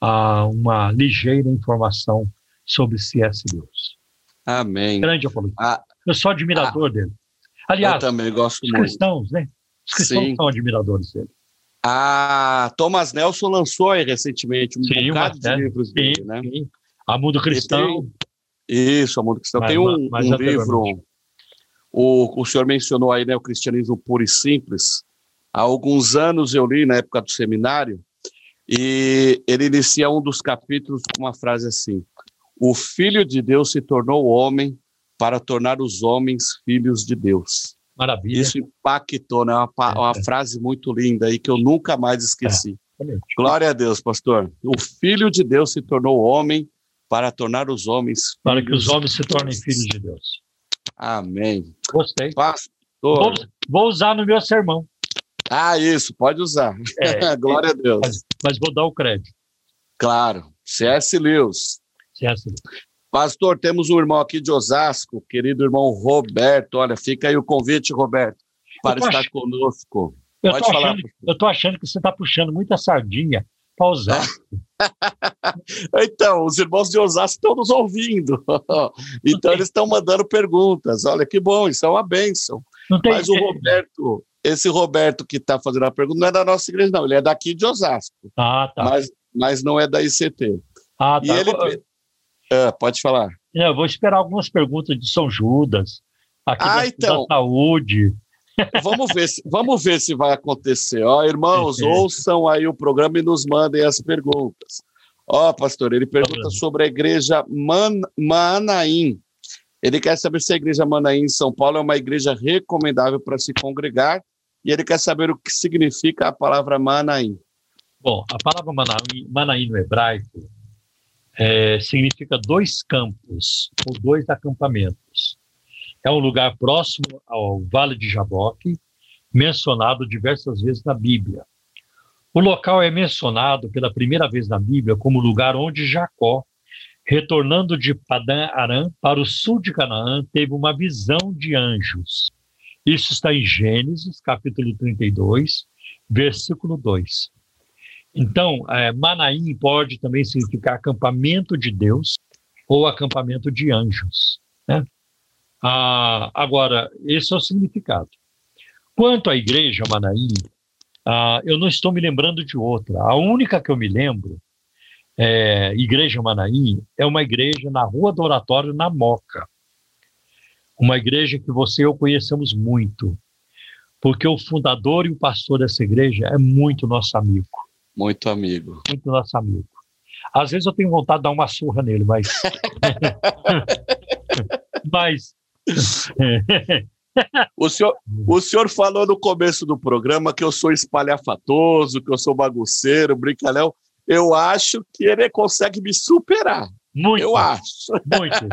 ah, uma ligeira informação sobre C.S. Lewis. Amém. Grande apologista. Ah, eu sou admirador ah, dele. Aliás, eu também gosto os muito. cristãos, né? Os cristãos Sim. são admiradores dele. Ah, Thomas Nelson lançou aí recentemente um sim, bocado de livros sim, dele, né? Sim. A Mundo Cristão. Tem, isso, a Mundo Cristão. Mas, tem um, um livro, o, o senhor mencionou aí, né, o Cristianismo Puro e Simples, Há alguns anos eu li, na época do seminário, e ele inicia um dos capítulos com uma frase assim: O Filho de Deus se tornou homem para tornar os homens filhos de Deus. Maravilha. Isso impactou, né? Uma, uma é. frase muito linda aí que eu nunca mais esqueci. É. Glória a Deus, pastor. O Filho de Deus se tornou homem para tornar os homens Para que os homens se tornem filhos de Deus. Amém. Gostei. Pastor. Vou, vou usar no meu sermão. Ah, isso, pode usar. É, [laughs] Glória a Deus. Mas, mas, vou dar o crédito. Claro. C.S. Lewis. C.S. Lewis. Pastor, temos um irmão aqui de Osasco, querido irmão Roberto. Olha, fica aí o convite, Roberto, para estar ach... conosco. Eu Pode falar. Achando, eu estou achando que você está puxando muita sardinha para Osasco. [laughs] então, os irmãos de Osasco estão nos ouvindo. [laughs] então, eles estão mandando perguntas. Olha que bom, isso é uma bênção. Mas o Roberto, esse Roberto que está fazendo a pergunta não é da nossa igreja, não. Ele é daqui de Osasco. Ah, tá. Mas, mas não é da ICT. Ah, tá. E ele... É, pode falar. Eu vou esperar algumas perguntas de São Judas, aqui ah, da, então. da saúde. vamos ver se, vamos ver se vai acontecer. Ó, irmãos, ouçam aí o programa e nos mandem as perguntas. Ó, pastor, ele pergunta sobre a igreja Man, Manaim. Ele quer saber se a igreja Manaim em São Paulo é uma igreja recomendável para se congregar e ele quer saber o que significa a palavra Manaim. Bom, a palavra Manaim, Manaim no hebraico é, significa dois campos ou dois acampamentos. É um lugar próximo ao Vale de Jaboque, mencionado diversas vezes na Bíblia. O local é mencionado pela primeira vez na Bíblia como lugar onde Jacó, retornando de Padã Aram para o sul de Canaã, teve uma visão de anjos. Isso está em Gênesis, capítulo 32, versículo 2. Então, é, Manaim pode também significar acampamento de Deus ou acampamento de anjos. Né? Ah, agora, esse é o significado. Quanto à igreja Manaim, ah, eu não estou me lembrando de outra. A única que eu me lembro, é, Igreja Manaim, é uma igreja na Rua do Oratório, na Moca. Uma igreja que você e eu conhecemos muito, porque o fundador e o pastor dessa igreja é muito nosso amigo. Muito amigo. Muito nosso amigo. Às vezes eu tenho vontade de dar uma surra nele, mas. [laughs] mas [laughs] o, senhor, o senhor falou no começo do programa que eu sou espalhafatoso, que eu sou bagunceiro, brincalhão. Eu acho que ele consegue me superar. Muito. Eu acho. Muito,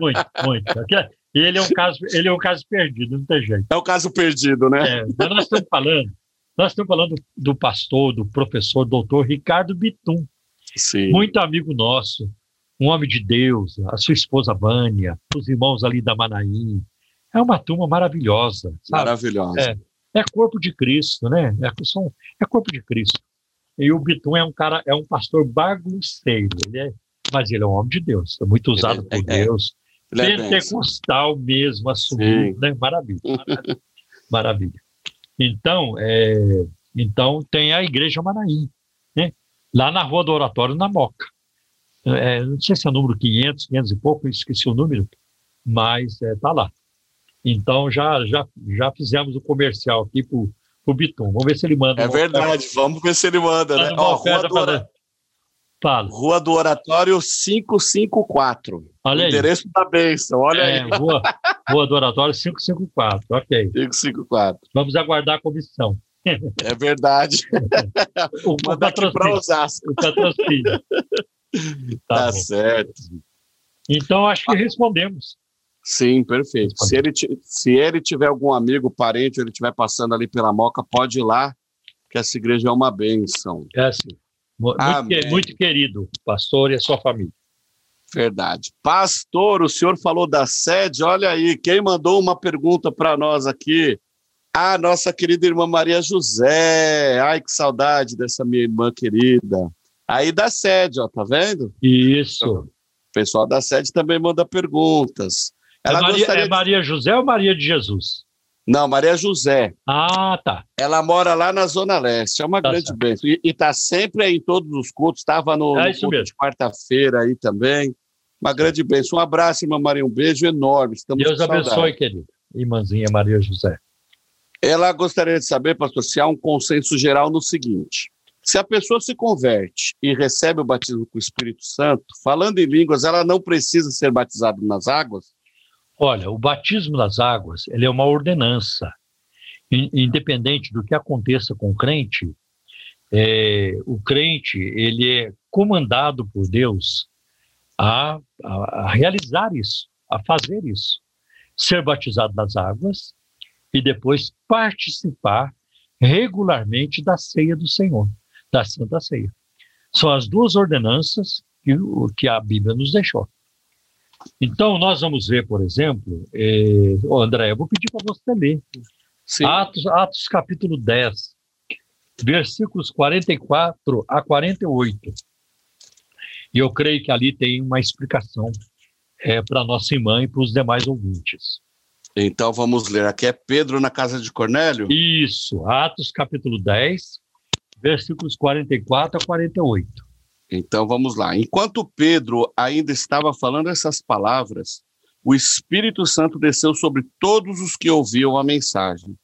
muito, muito. [laughs] Ele é um caso, ele é um caso perdido, não tem jeito. É um caso perdido, né? É, mas nós estamos falando, nós estamos falando do pastor, do professor, doutor Ricardo Bitum. Sim. Muito amigo nosso, um homem de Deus, a sua esposa Vânia, os irmãos ali da Manaim. É uma turma maravilhosa. Sabe? Maravilhosa. É, é, corpo de Cristo, né? É, são, é corpo de Cristo. E o Bitum é um cara, é um pastor bagunceiro, ele é, mas ele é um homem de Deus, é muito usado é, por é, Deus. É Pentecostal mesmo, assumido, né? Maravilha, [laughs] maravilha. maravilha. Então, é, então tem a Igreja Manaim, né? Lá na Rua do Oratório, na Moca é, não sei se é o número 500, 500 e pouco, esqueci o número, mas está é, tá lá. Então já, já, já fizemos o comercial aqui para o Bitum. Vamos ver se ele manda. É verdade, oferta. vamos ver se ele manda, né? Ó, Rua, do. Fala. Rua do Oratório 554. Olha aí. endereço da bênção, olha é, aí. [laughs] Rua, Rua do Oratório 554, ok. 554. Vamos aguardar a comissão. É verdade. [laughs] o, o patrocínio. Para Osasco. O patrocínio. Tá, tá certo. Então, acho que respondemos. Sim, perfeito. Se ele, se ele tiver algum amigo, parente, ou ele estiver passando ali pela Moca, pode ir lá, que essa igreja é uma bênção. É sim. Muito, muito querido, pastor e a sua família. Verdade. Pastor, o senhor falou da sede, olha aí, quem mandou uma pergunta para nós aqui? A nossa querida irmã Maria José. Ai, que saudade dessa minha irmã querida. Aí da sede, ó, tá vendo? Isso. O pessoal da sede também manda perguntas. Ela é Maria, é Maria José ou Maria de Jesus? Não, Maria José. Ah, tá. Ela mora lá na Zona Leste, é uma tá grande certo. bênção. E, está sempre aí em todos os cultos, estava no, é no culto mesmo. de quarta-feira aí também. Uma grande bênção. Um abraço, irmã Maria, um beijo enorme. Estamos Deus abençoe, querido. Irmãzinha Maria José. Ela gostaria de saber, pastor, se há um consenso geral no seguinte: se a pessoa se converte e recebe o batismo com o Espírito Santo, falando em línguas, ela não precisa ser batizada nas águas? Olha, o batismo nas águas ele é uma ordenança. Independente do que aconteça com o crente, é, o crente ele é comandado por Deus a, a, a realizar isso, a fazer isso. Ser batizado nas águas e depois participar regularmente da ceia do Senhor da Santa Ceia. São as duas ordenanças que, que a Bíblia nos deixou. Então, nós vamos ver, por exemplo, eh, oh, André, eu vou pedir para você ler. Atos, Atos capítulo 10, versículos 44 a 48. E eu creio que ali tem uma explicação é, para nossa irmã e para os demais ouvintes. Então vamos ler. Aqui é Pedro na casa de Cornélio? Isso, Atos capítulo 10, versículos 44 a 48. Então vamos lá. Enquanto Pedro ainda estava falando essas palavras, o Espírito Santo desceu sobre todos os que ouviam a mensagem.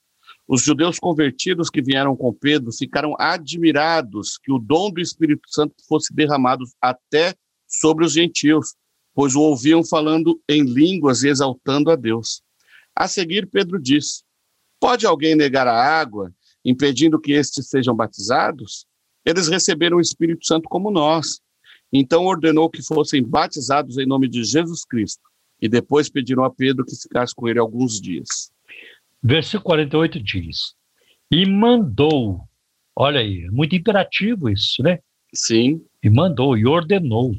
Os judeus convertidos que vieram com Pedro ficaram admirados que o dom do Espírito Santo fosse derramado até sobre os gentios, pois o ouviam falando em línguas e exaltando a Deus. A seguir, Pedro disse: Pode alguém negar a água, impedindo que estes sejam batizados? Eles receberam o Espírito Santo como nós. Então ordenou que fossem batizados em nome de Jesus Cristo. E depois pediram a Pedro que ficasse com ele alguns dias. Versículo 48 diz: E mandou, olha aí, é muito imperativo isso, né? Sim. E mandou e ordenou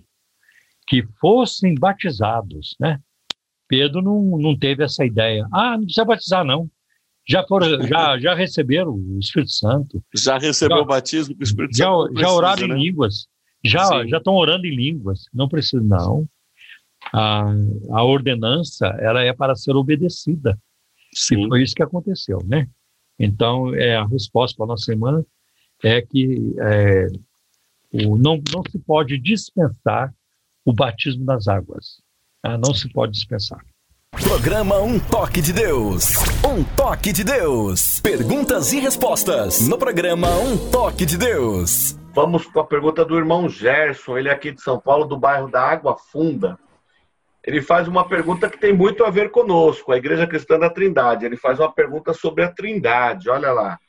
que fossem batizados, né? Pedro não, não teve essa ideia. Ah, não precisa batizar, não. Já, foram, já, já receberam o Espírito Santo. Já recebeu já, o batismo do Espírito já, Santo. Precisa, já oraram né? em línguas. Já estão orando em línguas. Não precisa, não. A, a ordenança ela é para ser obedecida. Sim. E foi isso que aconteceu, né? Então, é, a resposta para a nossa semana é que é, o, não, não se pode dispensar o batismo das águas. Tá? Não se pode dispensar. Programa Um Toque de Deus. Um Toque de Deus. Perguntas e respostas no programa Um Toque de Deus. Vamos com a pergunta do irmão Gerson, ele é aqui de São Paulo, do bairro da Água Funda. Ele faz uma pergunta que tem muito a ver conosco, a Igreja Cristã da Trindade. Ele faz uma pergunta sobre a Trindade. Olha lá.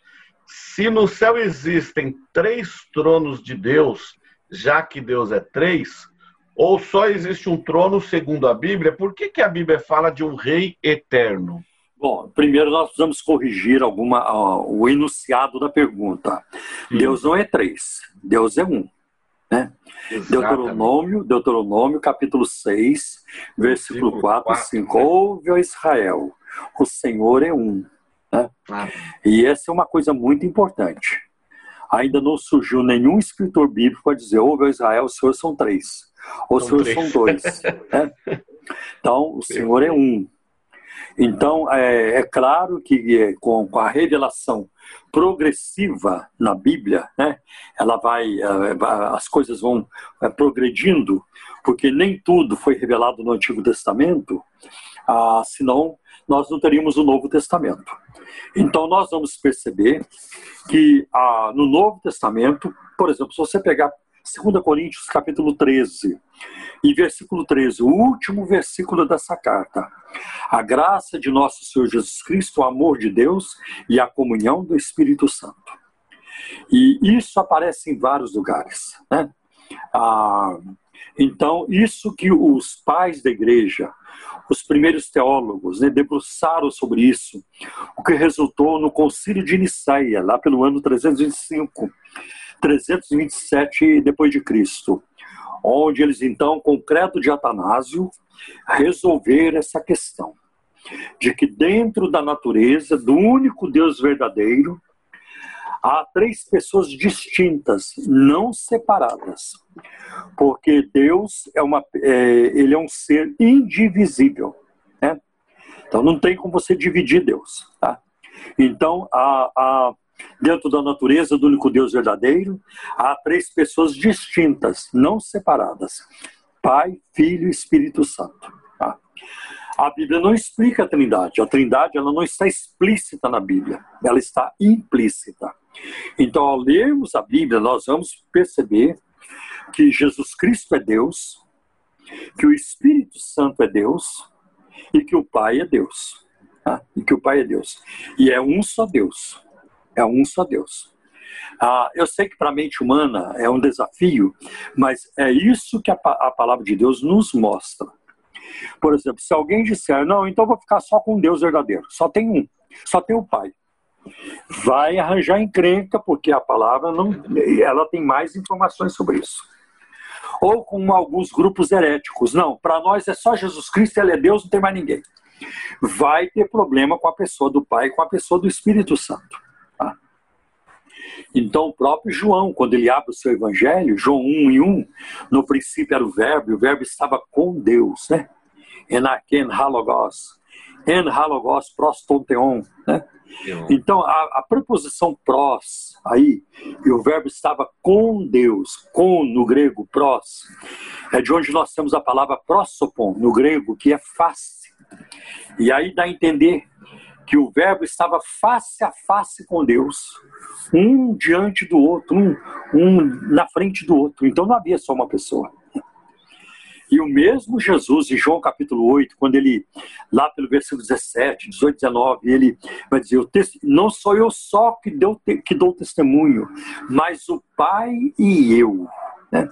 Se no céu existem três tronos de Deus, já que Deus é três, ou só existe um trono segundo a Bíblia? Por que, que a Bíblia fala de um rei eterno? Bom, primeiro nós precisamos corrigir alguma, uh, o enunciado da pergunta. Sim. Deus não é três, Deus é um. Né? Deuteronômio, Deuteronômio, capítulo 6, versículo 4 e 5. Ouve, ó Israel, o Senhor é um. Né? Ah. E essa é uma coisa muito importante. Ainda não surgiu nenhum escritor bíblico para dizer, ouve, ó Israel, o Senhor são três. Os são, são dois. Né? Então, o Senhor é um. Então, é, é claro que é, com, com, a revelação progressiva na Bíblia, né, ela vai, é, as coisas vão é, progredindo, porque nem tudo foi revelado no Antigo Testamento, ah, senão nós não teríamos o Novo Testamento. Então, nós vamos perceber que ah, no Novo Testamento, por exemplo, se você pegar 2 Coríntios capítulo 13 e versículo 13, o último versículo dessa carta. A graça de nosso Senhor Jesus Cristo, o amor de Deus e a comunhão do Espírito Santo. E isso aparece em vários lugares. Né? Ah, então, isso que os pais da igreja, os primeiros teólogos, né, debruçaram sobre isso, o que resultou no Concílio de Nicéia, lá pelo ano 325 327 depois de Cristo, onde eles então, com o de Atanásio, resolveram essa questão de que dentro da natureza do único Deus verdadeiro há três pessoas distintas, não separadas, porque Deus é uma, é, ele é um ser indivisível, né? Então não tem como você dividir Deus, tá? Então a, a Dentro da natureza do único Deus verdadeiro, há três pessoas distintas, não separadas: Pai, Filho e Espírito Santo. Tá? A Bíblia não explica a Trindade. A Trindade ela não está explícita na Bíblia, ela está implícita. Então, ao lermos a Bíblia, nós vamos perceber que Jesus Cristo é Deus, que o Espírito Santo é Deus e que o Pai é Deus. Tá? E que o Pai é Deus. E é um só Deus. É um só Deus. Ah, eu sei que para a mente humana é um desafio, mas é isso que a, a palavra de Deus nos mostra. Por exemplo, se alguém disser, não, então vou ficar só com Deus verdadeiro, só tem um, só tem o Pai. Vai arranjar encrenca, porque a palavra não, ela tem mais informações sobre isso. Ou com alguns grupos heréticos, não, para nós é só Jesus Cristo, ele é Deus, não tem mais ninguém. Vai ter problema com a pessoa do Pai, com a pessoa do Espírito Santo. Então, o próprio João, quando ele abre o seu evangelho, João 1 e 1, no princípio era o verbo, e o verbo estava com Deus, né? Enaken halogos, en halogos prostonteon, né? Então, a, a, preposição pros, aí, e o verbo estava com Deus, com no grego, pros, é de onde nós temos a palavra prosopon, no grego, que é face. E aí dá a entender que o Verbo estava face a face com Deus, um diante do outro, um, um na frente do outro. Então não havia só uma pessoa. E o mesmo Jesus, em João capítulo 8, quando ele, lá pelo versículo 17, 18, 19, ele vai dizer: Não sou eu só que, deu, que dou testemunho, mas o Pai e eu. Né?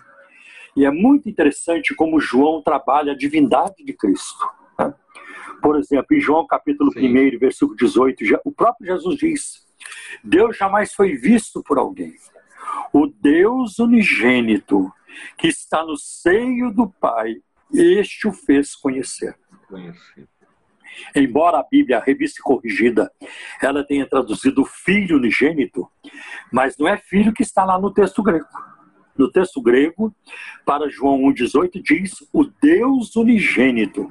E é muito interessante como João trabalha a divindade de Cristo. Por exemplo, em João capítulo Sim. 1, versículo 18, o próprio Jesus diz: Deus jamais foi visto por alguém. O Deus unigênito que está no seio do Pai, este o fez conhecer. conhecer. Embora a Bíblia, a revista corrigida, ela tenha traduzido filho unigênito, mas não é filho que está lá no texto grego. No texto grego, para João 1,18, diz o Deus unigênito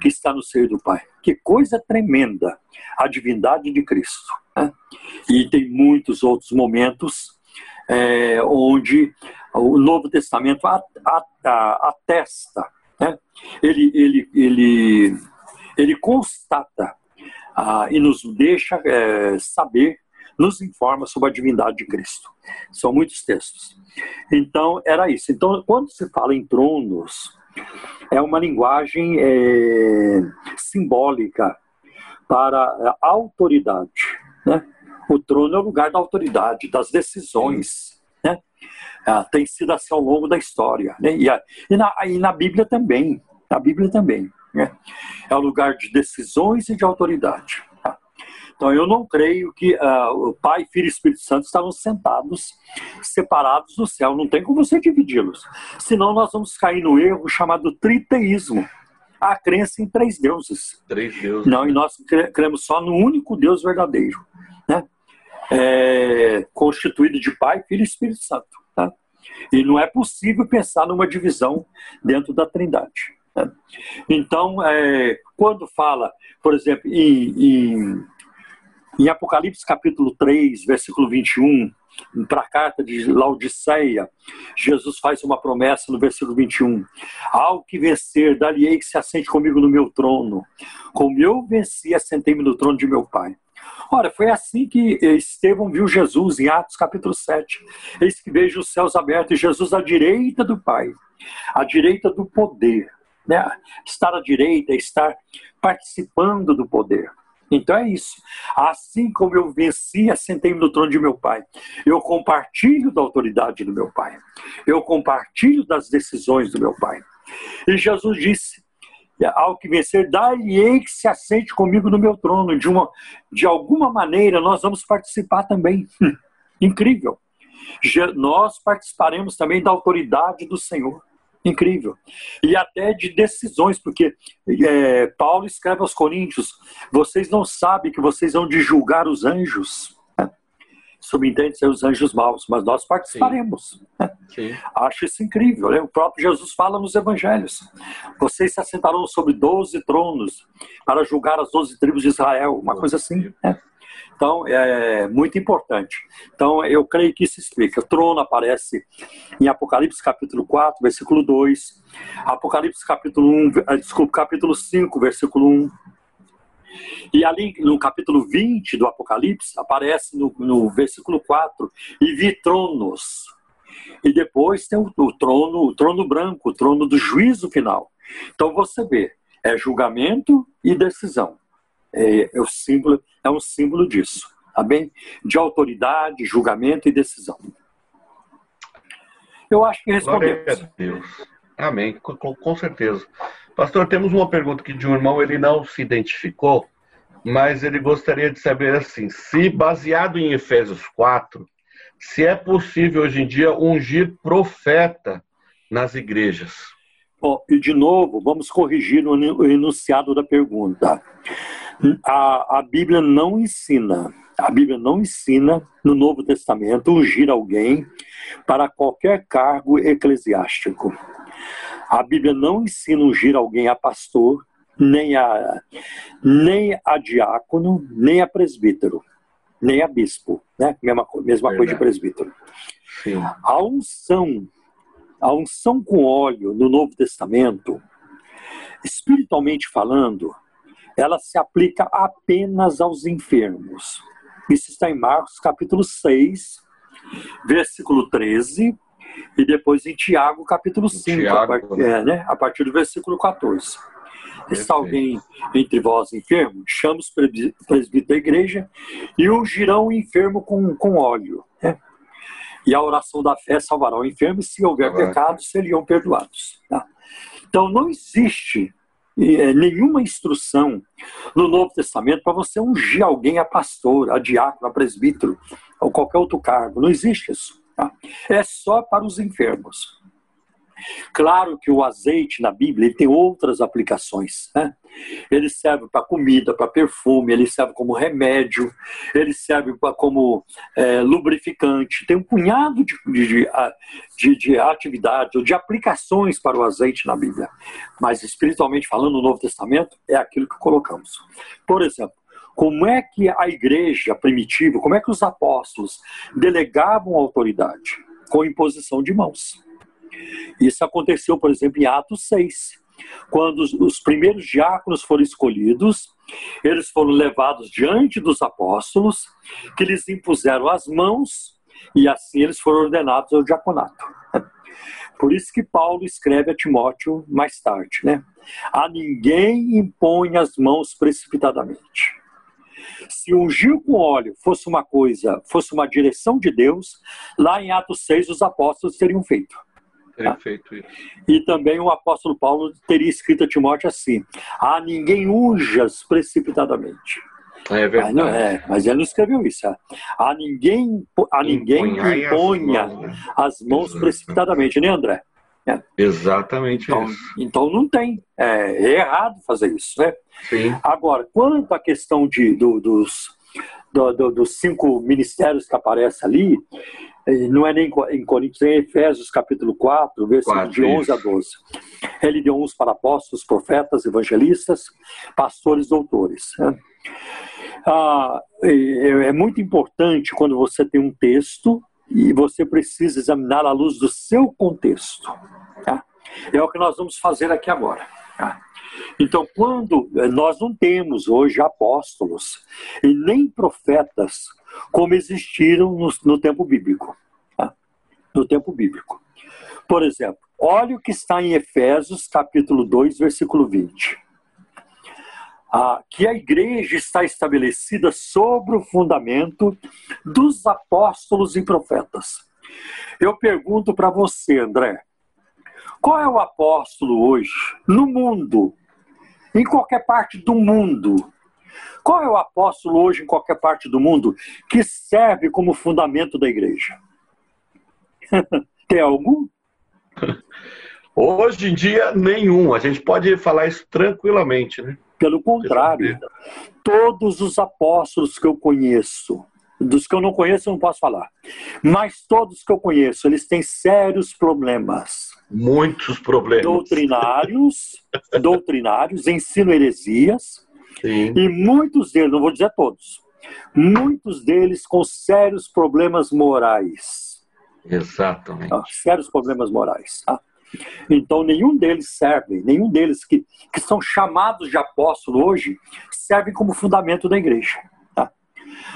que está no seio do Pai. Que coisa tremenda a divindade de Cristo. Né? E tem muitos outros momentos é, onde o Novo Testamento atesta, né? ele, ele, ele, ele constata ah, e nos deixa é, saber, nos informa sobre a divindade de Cristo. São muitos textos. Então, era isso. Então, quando se fala em tronos, é uma linguagem é, simbólica para a autoridade. Né? O trono é o lugar da autoridade, das decisões. Né? Ah, tem sido assim ao longo da história. Né? E, a, e, na, e na Bíblia também. Na Bíblia também. Né? É o lugar de decisões e de autoridade. Então eu não creio que uh, o Pai, Filho e Espírito Santo estavam sentados, separados do céu. Não tem como você dividi-los. Senão nós vamos cair no erro chamado triteísmo a crença em três deuses. Três deuses. Não, e nós cremos só no único Deus verdadeiro é, constituído de Pai, Filho e Espírito Santo. Tá? E não é possível pensar numa divisão dentro da Trindade. Tá? Então, é, quando fala, por exemplo, em, em, em Apocalipse capítulo 3, versículo 21, para a carta de Laodiceia, Jesus faz uma promessa no versículo 21. Ao que vencer, dali que se assente comigo no meu trono. Como eu venci, assentei-me no trono de meu Pai. Ora, foi assim que Estevão viu Jesus em Atos capítulo 7. Eis que vejo os céus abertos e Jesus à direita do Pai, à direita do poder. Né? Estar à direita é estar participando do poder. Então é isso. Assim como eu venci, assentei-me no trono de meu Pai. Eu compartilho da autoridade do meu Pai. Eu compartilho das decisões do meu Pai. E Jesus disse: ao que vencer, dar-lhe-ei que se assente comigo no meu trono. De, uma, de alguma maneira, nós vamos participar também. Incrível. Nós participaremos também da autoridade do Senhor. Incrível. E até de decisões, porque é, Paulo escreve aos Coríntios: vocês não sabem que vocês vão de julgar os anjos subentende ser os anjos maus, mas nós participaremos. Né? Acho isso incrível. Né? O próprio Jesus fala nos evangelhos: vocês se assentarão sobre doze tronos para julgar as doze tribos de Israel, uma coisa assim. Né? Então, é muito importante. Então, eu creio que isso explica. O trono aparece em Apocalipse capítulo 4, versículo 2, Apocalipse capítulo 1, eh, desculpa, capítulo 5, versículo 1, e ali no capítulo 20 do Apocalipse, aparece no, no versículo 4, e vi tronos. E depois tem o, o, trono, o trono branco, o trono do juízo final. Então você vê, é julgamento e decisão. É, é, o símbolo, é um símbolo disso, tá bem? De autoridade, julgamento e decisão. Eu acho que respondemos. Glória a Deus. Amém, com, com certeza. Pastor, temos uma pergunta aqui de um irmão, ele não se identificou, mas ele gostaria de saber assim, se baseado em Efésios 4, se é possível hoje em dia ungir profeta nas igrejas. Bom, e de novo, vamos corrigir o enunciado da pergunta. A, a Bíblia não ensina, a Bíblia não ensina no Novo Testamento ungir alguém para qualquer cargo eclesiástico. A Bíblia não ensina ungir alguém a pastor, nem a, nem a diácono, nem a presbítero, nem a bispo, né? Mesma, mesma coisa de presbítero. Sim. A unção, a unção com óleo no Novo Testamento, espiritualmente falando, ela se aplica apenas aos enfermos. Isso está em Marcos capítulo 6, versículo 13, e depois em Tiago capítulo 5, Tiago, a, partir, é, né, a partir do versículo 14. Está alguém entre vós enfermo? Chama os presbíteros da igreja e ungirão o enfermo com, com óleo. Né? E a oração da fé salvará o enfermo, e se houver pecados, seriam perdoados. Tá? Então, não existe é, nenhuma instrução no Novo Testamento para você ungir alguém a pastor, a diácono, a presbítero ou qualquer outro cargo. Não existe isso. Tá? É só para os enfermos. Claro que o azeite na Bíblia ele tem outras aplicações. Né? Ele serve para comida, para perfume, ele serve como remédio, ele serve pra, como é, lubrificante. Tem um punhado de, de, de, de atividades ou de aplicações para o azeite na Bíblia. Mas espiritualmente falando, no Novo Testamento, é aquilo que colocamos. Por exemplo, como é que a igreja primitiva, como é que os apóstolos delegavam autoridade? Com imposição de mãos. Isso aconteceu, por exemplo, em Atos 6. Quando os primeiros diáconos foram escolhidos, eles foram levados diante dos apóstolos, que lhes impuseram as mãos, e assim eles foram ordenados ao diaconato. Por isso que Paulo escreve a Timóteo mais tarde, né? A ninguém impõe as mãos precipitadamente. Se ungir com óleo fosse uma coisa, fosse uma direção de Deus, lá em Atos 6 os apóstolos teriam feito. Isso. E também o apóstolo Paulo teria escrito a Timóteo assim: a ninguém unjas precipitadamente. É verdade. Mas, não, é, mas ele não escreveu isso. É. A ninguém, a ninguém imponha as mãos, as mãos precipitadamente, né, André? É. Exatamente então, isso. Então não tem. É, é, errado fazer isso. Né? Sim. Agora, quanto à questão de, do, dos, do, do, dos cinco ministérios que aparecem ali, não é nem em Coríntios, é em Efésios capítulo 4, versículo de 11 a 12. Ele deu uns para apóstolos, profetas, evangelistas, pastores, doutores. Né? Ah, é, é muito importante quando você tem um texto e você precisa examinar à luz do seu contexto. Tá? É o que nós vamos fazer aqui agora. Tá? Então, quando nós não temos hoje apóstolos e nem profetas como existiram no, no tempo bíblico. Tá? No tempo bíblico. Por exemplo, olha o que está em Efésios, capítulo 2, versículo 20. Ah, que a igreja está estabelecida sobre o fundamento dos apóstolos e profetas. Eu pergunto para você, André, qual é o apóstolo hoje no mundo, em qualquer parte do mundo, qual é o apóstolo hoje em qualquer parte do mundo que serve como fundamento da igreja? [laughs] Tem algum? Hoje em dia, nenhum. A gente pode falar isso tranquilamente, né? Pelo contrário, todos os apóstolos que eu conheço, dos que eu não conheço, eu não posso falar. Mas todos que eu conheço, eles têm sérios problemas. Muitos problemas. [laughs] Doutrinários, doutrinários, ensino heresias, Sim. E muitos deles, não vou dizer todos, muitos deles com sérios problemas morais. Exatamente. Ah, sérios problemas morais. Tá? Então, nenhum deles serve, nenhum deles que, que são chamados de apóstolo hoje, servem como fundamento da igreja. Tá?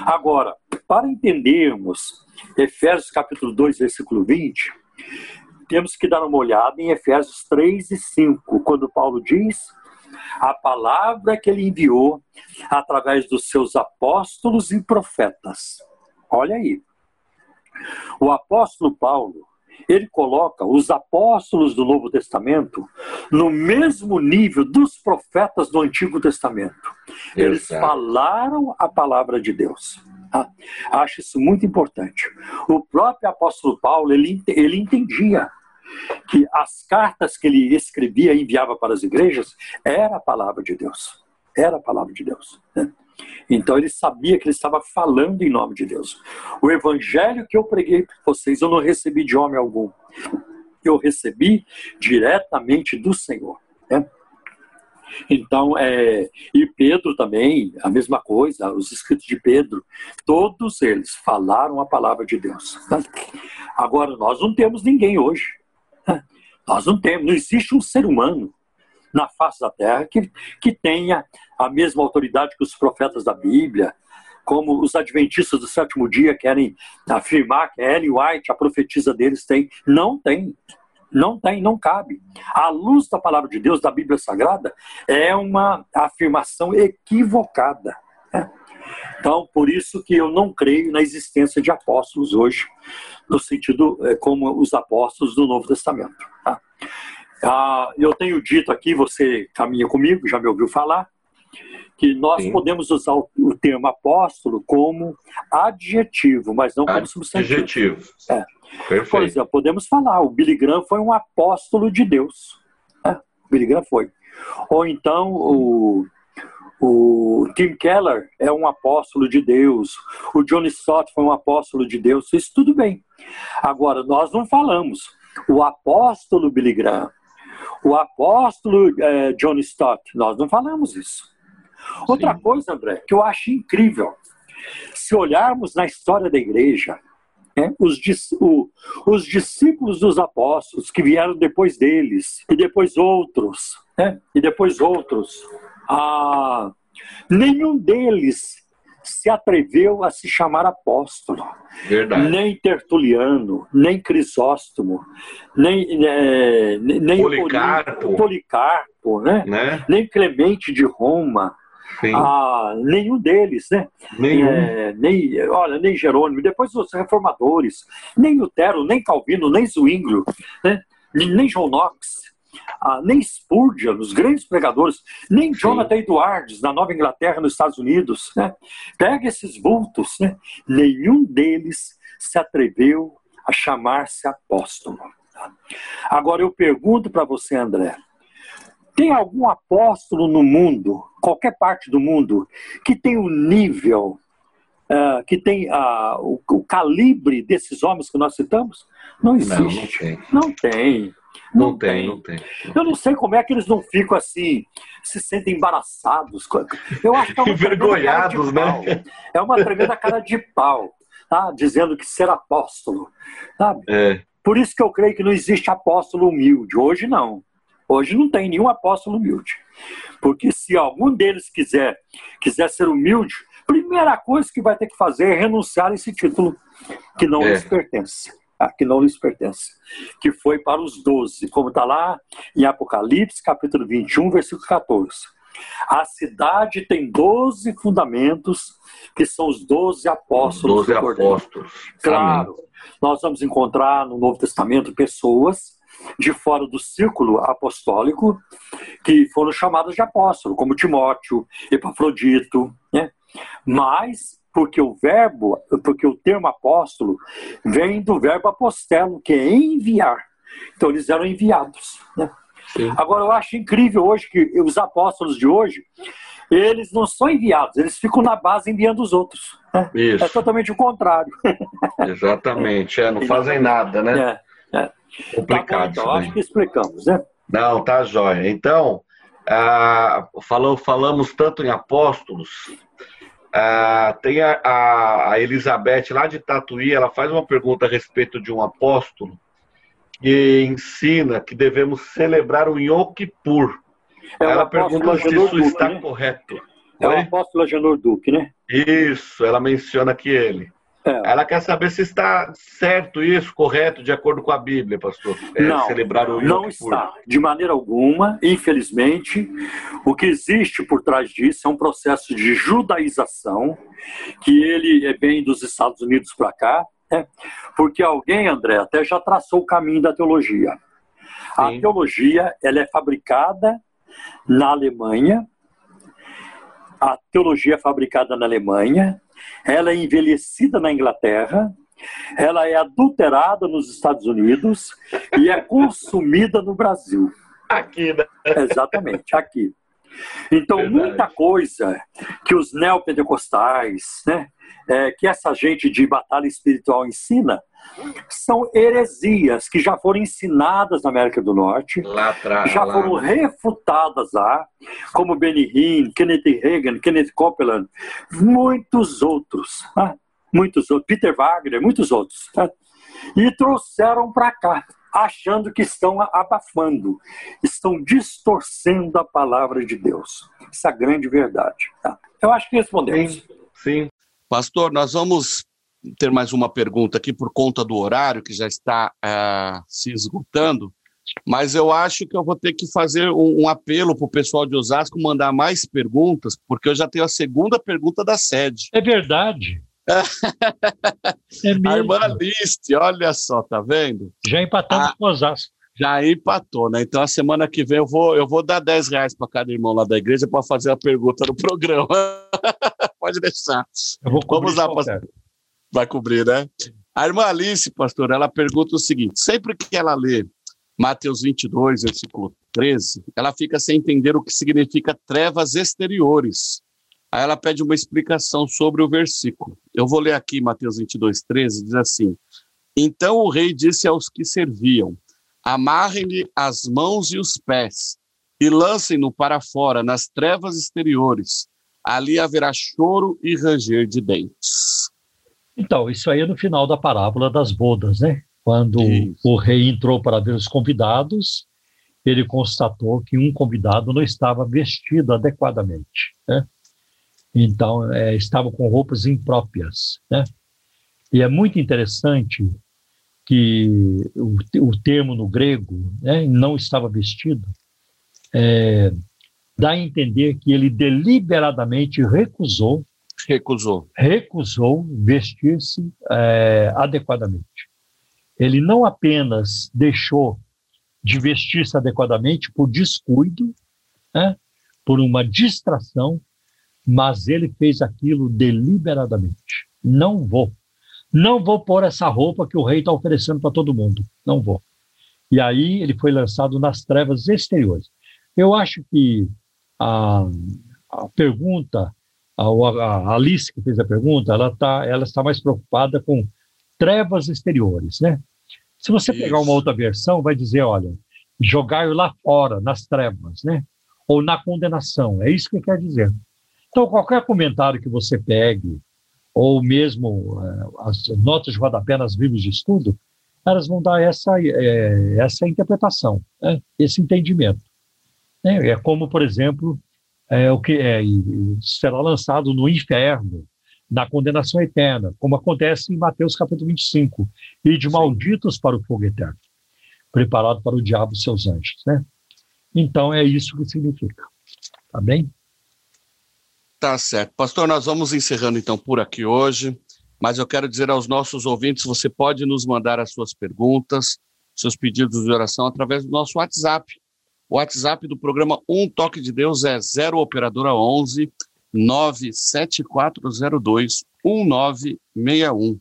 Agora, para entendermos Efésios capítulo 2, versículo 20, temos que dar uma olhada em Efésios 3 e 5, quando Paulo diz a palavra que ele enviou através dos seus apóstolos e profetas. Olha aí. O apóstolo Paulo, ele coloca os apóstolos do Novo Testamento no mesmo nível dos profetas do Antigo Testamento. Eles Exato. falaram a palavra de Deus. Ah, acho isso muito importante. O próprio apóstolo Paulo, ele, ele entendia que as cartas que ele escrevia e enviava para as igrejas era a palavra de Deus. Era a palavra de Deus. Né? Então ele sabia que ele estava falando em nome de Deus. O evangelho que eu preguei para vocês, eu não recebi de homem algum. Eu recebi diretamente do Senhor. Né? Então, é, e Pedro também, a mesma coisa, os escritos de Pedro, todos eles falaram a palavra de Deus. Né? Agora, nós não temos ninguém hoje nós não temos, não existe um ser humano na face da terra que, que tenha a mesma autoridade que os profetas da Bíblia, como os adventistas do sétimo dia querem afirmar que Ellen White, a profetisa deles, tem. Não tem. Não tem, não cabe. A luz da palavra de Deus, da Bíblia Sagrada, é uma afirmação equivocada. Né? Então, por isso que eu não creio na existência de apóstolos hoje, no sentido é, como os apóstolos do Novo Testamento. Tá? Ah, eu tenho dito aqui, você caminha comigo, já me ouviu falar, que nós Sim. podemos usar o, o, termo apóstolo como adjetivo, mas não como substantivo. Adjetivo. É. Por exemplo, podemos falar, o Billy Graham foi um apóstolo de Deus. É, o Billy Graham foi. Ou então o, o Tim Keller é um apóstolo de Deus. O John Stott foi um apóstolo de Deus. Isso tudo bem. Agora, nós não falamos o apóstolo Billy Graham, o apóstolo é, John Stott. Nós não falamos isso. Outra Sim. coisa, André, que eu acho incrível. Se olharmos na história da igreja, né, os, o, os, discípulos dos apóstolos que vieram depois deles, e depois outros, né, e depois outros, ah, nenhum deles se atreveu a se chamar apóstolo. Verdade. Nem Tertuliano, nem Crisóstomo, nem, é, nem Policarpo, Policarpo né? né? nem Clemente de Roma, ah, nenhum deles, né? Nenhum. É, nem, olha, nem Jerônimo, depois os reformadores, nem Lutero, nem Calvino, nem Zwinglio, né? nem John Knox, ah, nem Spurgeon, os grandes pregadores, nem Jonathan Edwards, na Nova Inglaterra, nos Estados Unidos. Né? Pega esses vultos, né? nenhum deles se atreveu a chamar-se apóstolo. Agora eu pergunto para você, André, tem algum apóstolo no mundo, qualquer parte do mundo, que tem o nível, uh, que tem uh, o, o, calibre desses homens que nós citamos? Não existe. Não, não tem. Não, não tem, tem, não tem. Eu não sei como é que eles não ficam assim, se sentem embaraçados. Eu acho que é uma [laughs] Envergonhados, né? É uma tremenda cara de pau, tá? Dizendo que ser apóstolo, sabe? É. Por isso que eu creio que não existe apóstolo humilde. Hoje não. Hoje não tem nenhum apóstolo humilde. Porque se algum deles quiser, quiser ser humilde, primeira coisa que vai ter que fazer é renunciar a esse título que não é. lhes pertence. Tá? Que não lhes pertence. Que foi para os doze, como está lá em Apocalipse, capítulo 21, versículo 14. A cidade tem doze fundamentos, que são os doze apóstolos. Doze apóstolos. Claro, Amém. nós vamos encontrar no Novo Testamento pessoas de fora do círculo apostólico que foram chamados de apóstolo, como Timóteo, Epafrodito, né? Mas porque o verbo, porque o termo apóstolo vem do verbo apostelo, que é enviar. Então eles eram enviados. Né? Agora eu acho incrível hoje que os apóstolos de hoje eles não são enviados, eles ficam na base enviando os outros. Né? É totalmente o contrário. [laughs] Exatamente, é, não fazem nada, né? É, é. Complicado. Tá bom, então, acho que explicamos, né? Não, tá jóia. Então, ah, falamos tanto em apóstolos. Ah, tem a, a, Elizabeth lá de Tatuí, ela faz uma pergunta a respeito de um apóstolo que ensina que devemos celebrar o Yom Kippur. É ela pergunta se isso Duque, está né? correto. É o apóstolo Agenor Duque, né? Isso, ela menciona que ele. É. Ela quer saber se está certo isso, correto, de acordo com a Bíblia, pastor. É, não, celebrar o não está. De maneira alguma, infelizmente, o que existe por trás disso é um processo de judaização, que ele vem dos Estados Unidos para cá, né? porque alguém, André, até já traçou o caminho da teologia. A teologia ela é fabricada na Alemanha, a teologia é fabricada na Alemanha, ela é envelhecida na Inglaterra, ela é adulterada nos Estados Unidos e é consumida no Brasil. Aqui, né? Exatamente, aqui. Então, Verdade. muita coisa que os neopentecostais, né, é, que essa gente de batalha espiritual ensina, são heresias que já foram ensinadas na América do Norte, lá atrás, já lá. foram refutadas lá, como Benny Hinn, Kenneth Reagan, Kenneth Copeland, muitos outros, tá? muitos outros, Peter Wagner, muitos outros, tá? e trouxeram para cá. achando que estão abafando, estão distorcendo a palavra de Deus. Essa é a grande verdade. Tá? Eu acho que respondemos. Sim, sim. Pastor, nós vamos ter mais uma pergunta aqui por conta do horário que já está uh, se esgotando, mas eu acho que eu vou ter que fazer um, um apelo para o pessoal de Osasco mandar mais perguntas, porque eu já tenho a segunda pergunta da sede. É verdade. [laughs] é mesmo. A irmã Alice, olha só, tá vendo? Já empatamos ah, com Osasco. Já empatou, né? Então a semana que vem eu vou, eu vou dar 10 reais para cada irmão lá da igreja para fazer a pergunta no programa. [laughs] Pode deixar. Vamos lá, pastor. Vai cobrir, né? A irmã Alice, pastor, ela pergunta o seguinte: sempre que ela lê Mateus 22, versículo 13, ela fica sem entender o que significa trevas exteriores. Aí ela pede uma explicação sobre o versículo. Eu vou ler aqui Mateus 22, 13, diz assim: Então o rei disse aos que serviam: Amarrem-lhe as mãos e os pés e lancem-no para fora, nas trevas exteriores. Ali haverá choro e ranger de dentes. Então, isso aí é no final da parábola das bodas, né? Quando isso. o rei entrou para ver os convidados, ele constatou que um convidado não estava vestido adequadamente, né? Então, é, estava com roupas impróprias, né? E é muito interessante que o, o termo no grego, né, não estava vestido, é, dá a entender que ele deliberadamente recusou recusou recusou vestir-se é, adequadamente. Ele não apenas deixou de vestir-se adequadamente por descuido, né, por uma distração, mas ele fez aquilo deliberadamente. Não vou. Não vou pôr essa roupa que o rei está oferecendo para todo mundo. Não vou. E aí ele foi lançado nas trevas exteriores. Eu acho que a, a pergunta, a, a, Alice que fez a pergunta, ela, tá, ela está mais preocupada com trevas exteriores, né? Se você Isso. pegar uma outra versão, vai dizer, olha, jogar lá fora, nas trevas, né? Ou na condenação. É isso que quer dizer. Então, qualquer comentário que você pegue, ou mesmo é, as notas de rodapé nas Bíblias de estudo, elas vão dar essa, é, essa interpretação, né? esse entendimento. É, é como, por exemplo, é, o que é, será lançado no inferno, na condenação eterna, como acontece em Mateus capítulo 25, e de malditos para o fogo eterno, preparado para o diabo e seus anjos. Né? Então, é isso que significa. Tá bem? Tá certo. Pastor, nós vamos encerrando então por aqui hoje, mas eu quero dizer aos nossos ouvintes, você pode nos mandar as suas perguntas, seus pedidos de oração através do nosso WhatsApp. O WhatsApp do programa Um Toque de Deus é 0 operadora 11 97402 1961.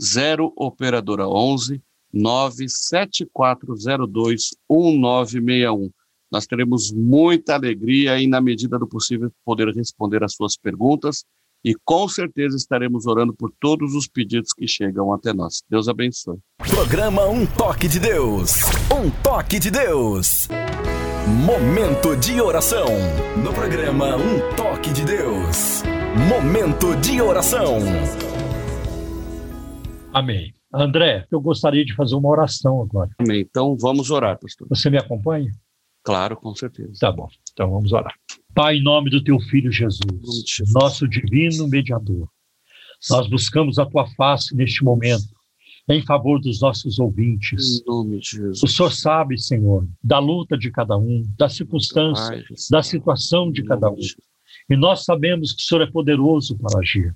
0 operadora 11 97402 1961. Nós teremos muita alegria e, na medida do possível, poder responder às suas perguntas e com certeza estaremos orando por todos os pedidos que chegam até nós. Deus abençoe. Programa Um Toque de Deus. Um Toque de Deus. Momento de oração. No programa Um Toque de Deus. Momento de oração. Amém. André, eu gostaria de fazer uma oração agora. Amém. Então vamos orar, pastor. Você me acompanha? Claro, com certeza. Tá bom. Então vamos orar. Pai, em nome do teu filho Jesus, Jesus. nosso divino mediador, nós buscamos a tua face neste momento em favor dos nossos ouvintes. O Senhor sabe, Senhor, da luta de cada um, da circunstância, Pai, da situação de cada um. E nós sabemos que o Senhor é poderoso para agir.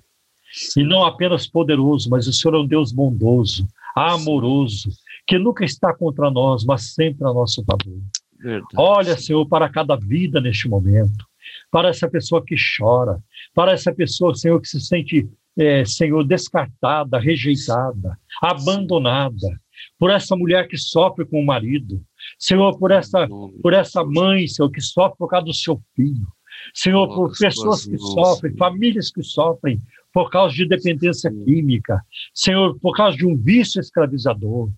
E não apenas poderoso, mas o Senhor é um Deus bondoso, amoroso, que nunca está contra nós, mas sempre a nosso favor. Verdade. Olha, Senhor, para cada vida neste momento, para essa pessoa que chora, para essa pessoa, Senhor, que se sente, é, Senhor, descartada, rejeitada, abandonada, por essa mulher que sofre com o marido, Senhor, por essa, por essa mãe, Senhor, que sofre por causa do seu filho, Senhor, por pessoas que sofrem, famílias que sofrem por causa de dependência química, Senhor, por causa de um vício escravizador,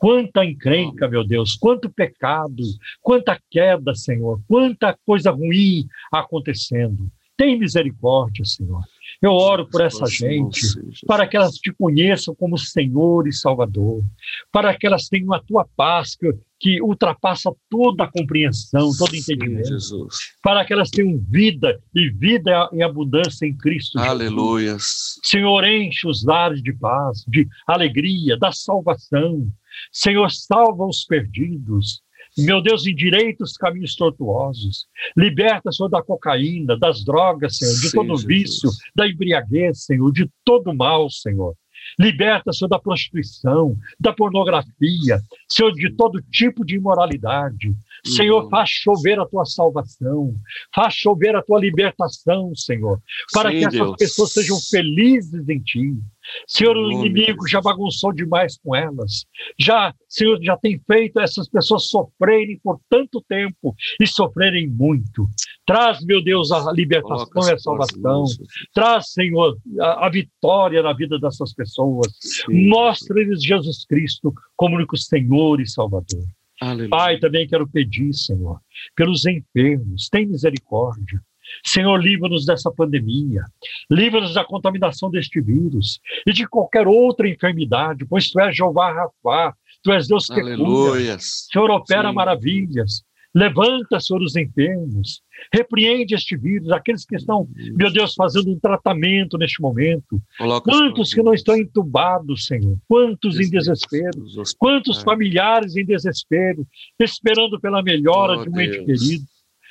Quanta encrenca, meu Deus, quanto pecado, quanta queda, Senhor, quanta coisa ruim acontecendo. Tem misericórdia, Senhor. Eu oro por essa gente, para que elas te conheçam como Senhor e Salvador, para que elas tenham a tua paz que, que ultrapassa toda a compreensão, todo entendimento, Sim, para que elas tenham vida e vida em abundância em Cristo. Aleluia. Senhor, enche os lares de paz, de alegria, da salvação. Senhor, salva os perdidos. Meu Deus, endireita os caminhos tortuosos. Liberta, Senhor, da cocaína, das drogas, Senhor, de Sim, todo Jesus. vício, da embriaguez, Senhor, de todo mal, Senhor. Liberta, Senhor, da prostituição, da pornografia, Senhor, de todo tipo de imoralidade. Senhor, faz chover a tua salvação, faz chover a tua libertação, Senhor, para Sim, que essas Deus. pessoas sejam felizes em ti. Senhor, o inimigo já bagunçou demais com elas. Já, Senhor, já tem feito essas pessoas sofrerem por tanto tempo e sofrerem muito. Traz, meu Deus, a libertação e a salvação. Traz, Senhor, a, a, vitória na vida dessas pessoas. Mostra-lhes Jesus Cristo como único Senhor e Salvador. Aleluia. Pai, também quero pedir, Senhor, pelos enfermos, tem misericórdia. Senhor, livra-nos dessa pandemia, livra-nos da contaminação deste vírus e de qualquer outra enfermidade, pois Tu és Jeová Rafá, Tu és Deus que Aleluia. cura. Senhor, opera Sim. maravilhas. Levanta, Senhor, os enfermos. Repreende este vírus, aqueles que estão, meu Deus, fazendo um tratamento neste momento. Coloca Quantos que não estão entubados, Senhor? Quantos em desespero? Quantos familiares em desespero, esperando pela melhora oh, de um ente querido?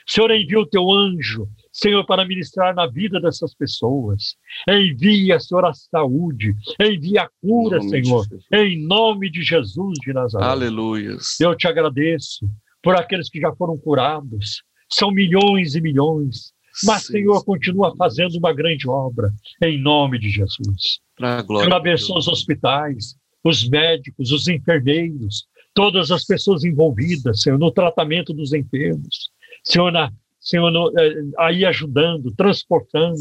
Senhor, envia o teu anjo Senhor, para ministrar na vida dessas pessoas. Envia, Senhor, a saúde, envia a cura, Senhor, em nome de Jesus de Nazaré. Aleluia. Eu te agradeço por aqueles que já foram curados. São milhões e milhões. Mas, Sim. Senhor, continua fazendo uma grande obra, em nome de Jesus. Senhor, abençoa os hospitais, os médicos, os enfermeiros, todas as pessoas envolvidas, Senhor, no tratamento dos enfermos. Senhor, na, Senhor, no, é, aí ajudando, transportando,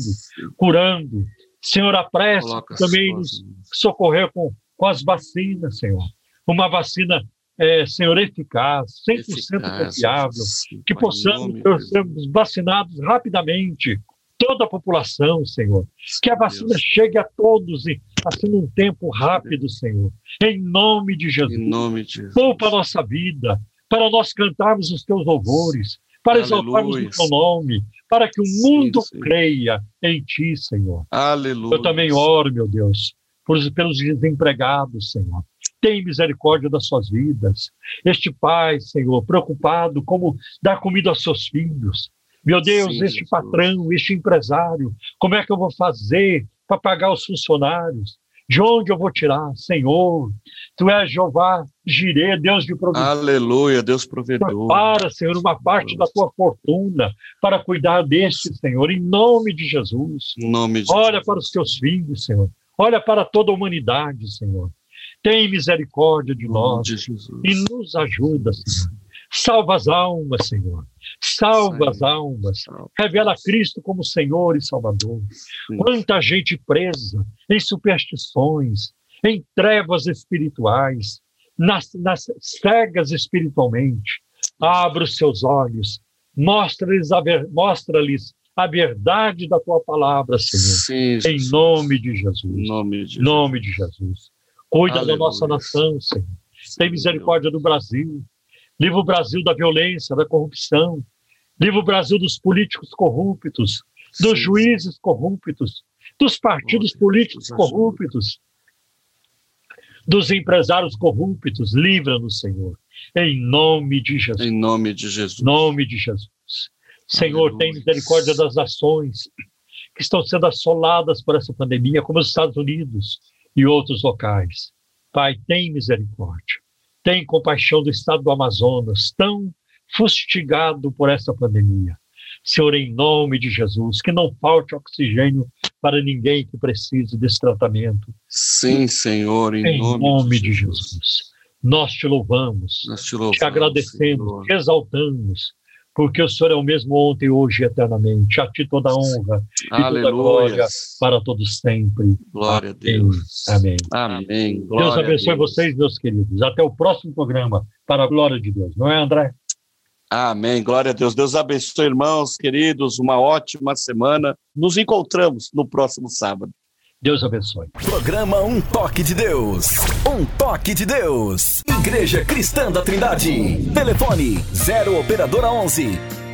curando. Senhor, apresse também nos socorrer com, com as vacinas, Senhor. Uma vacina, é, Senhor, eficaz, 100% eficaz, confiável, que possamos sermos vacinados rapidamente, toda a população, Senhor. Que a vacina Deus. chegue a todos e assim num tempo rápido, Senhor. Em nome de Jesus. Em nome de Jesus. Poupa a nossa vida, para nós cantarmos os teus louvores, para exaltarmos o teu nome, para que o mundo sim, sim. creia em ti, Senhor. Aleluia. Eu também oro, meu Deus, por, pelos desempregados, Senhor. Tem misericórdia das suas vidas. Este pai, Senhor, preocupado como dar comida aos seus filhos. Meu Deus, sim, este Jesus. patrão, este empresário, como é que eu vou fazer para pagar os funcionários? De onde eu vou tirar? Senhor, Tu és Jeová Jirê, Deus de provisão. Aleluia, Deus provedor. Para, Senhor, uma parte da tua fortuna para cuidar deste, Senhor, em nome de Jesus. Em nome de Olha Jesus. para os teus filhos, Senhor. Olha para toda a humanidade, Senhor. Tem misericórdia de nós de e nos ajuda, Senhor. Salva as almas, Senhor. Salva as almas. Revela Cristo como Senhor e Salvador. Quanta gente presa em superstições, em trevas espirituais, nas, nas cegas espiritualmente. Abra os seus olhos, mostra-lhes a, ver, mostra a verdade da tua palavra, Senhor. Sim, em nome de Jesus. Em nome de, nome de Jesus. Cuida Aleluia. da nossa nação, Senhor. Tem misericórdia do Brasil. Livra o Brasil da violência, da corrupção. Livra o Brasil dos políticos corruptos, dos Sim. juízes corruptos, dos partidos políticos corruptos, dos empresários corruptos, livra-nos, Senhor, em nome de Jesus. Em nome de Jesus. Nome de Jesus. Senhor, Aleluia. tem misericórdia das nações que estão sendo assoladas por essa pandemia, como os Estados Unidos e outros locais. Pai, tem misericórdia. Tem compaixão do estado do Amazonas, tão fustigado por essa pandemia. Senhor, em nome de Jesus, que não falte oxigênio para ninguém que precise desse tratamento. Sim, Senhor, em, em nome, nome, de Jesus. Jesus. Nós te louvamos, Nós te, louvamos, te agradecemos, Senhor. te exaltamos, porque o Senhor é o mesmo ontem, hoje e eternamente. A ti toda a honra Aleluia. e toda a glória para todos sempre. Glória Amém. a Deus. Amém. Amém. Glória Deus abençoe vocês, meus queridos. Até o próximo programa, para a glória de Deus. Não é, André? Amém. Glória a Deus. Deus abençoe, irmãos, queridos. Uma ótima semana. Nos encontramos no próximo sábado. Deus abençoe. Programa Um Toque de Deus. Um Toque de Deus. Igreja Cristã da Trindade. Telefone 0 Operadora 11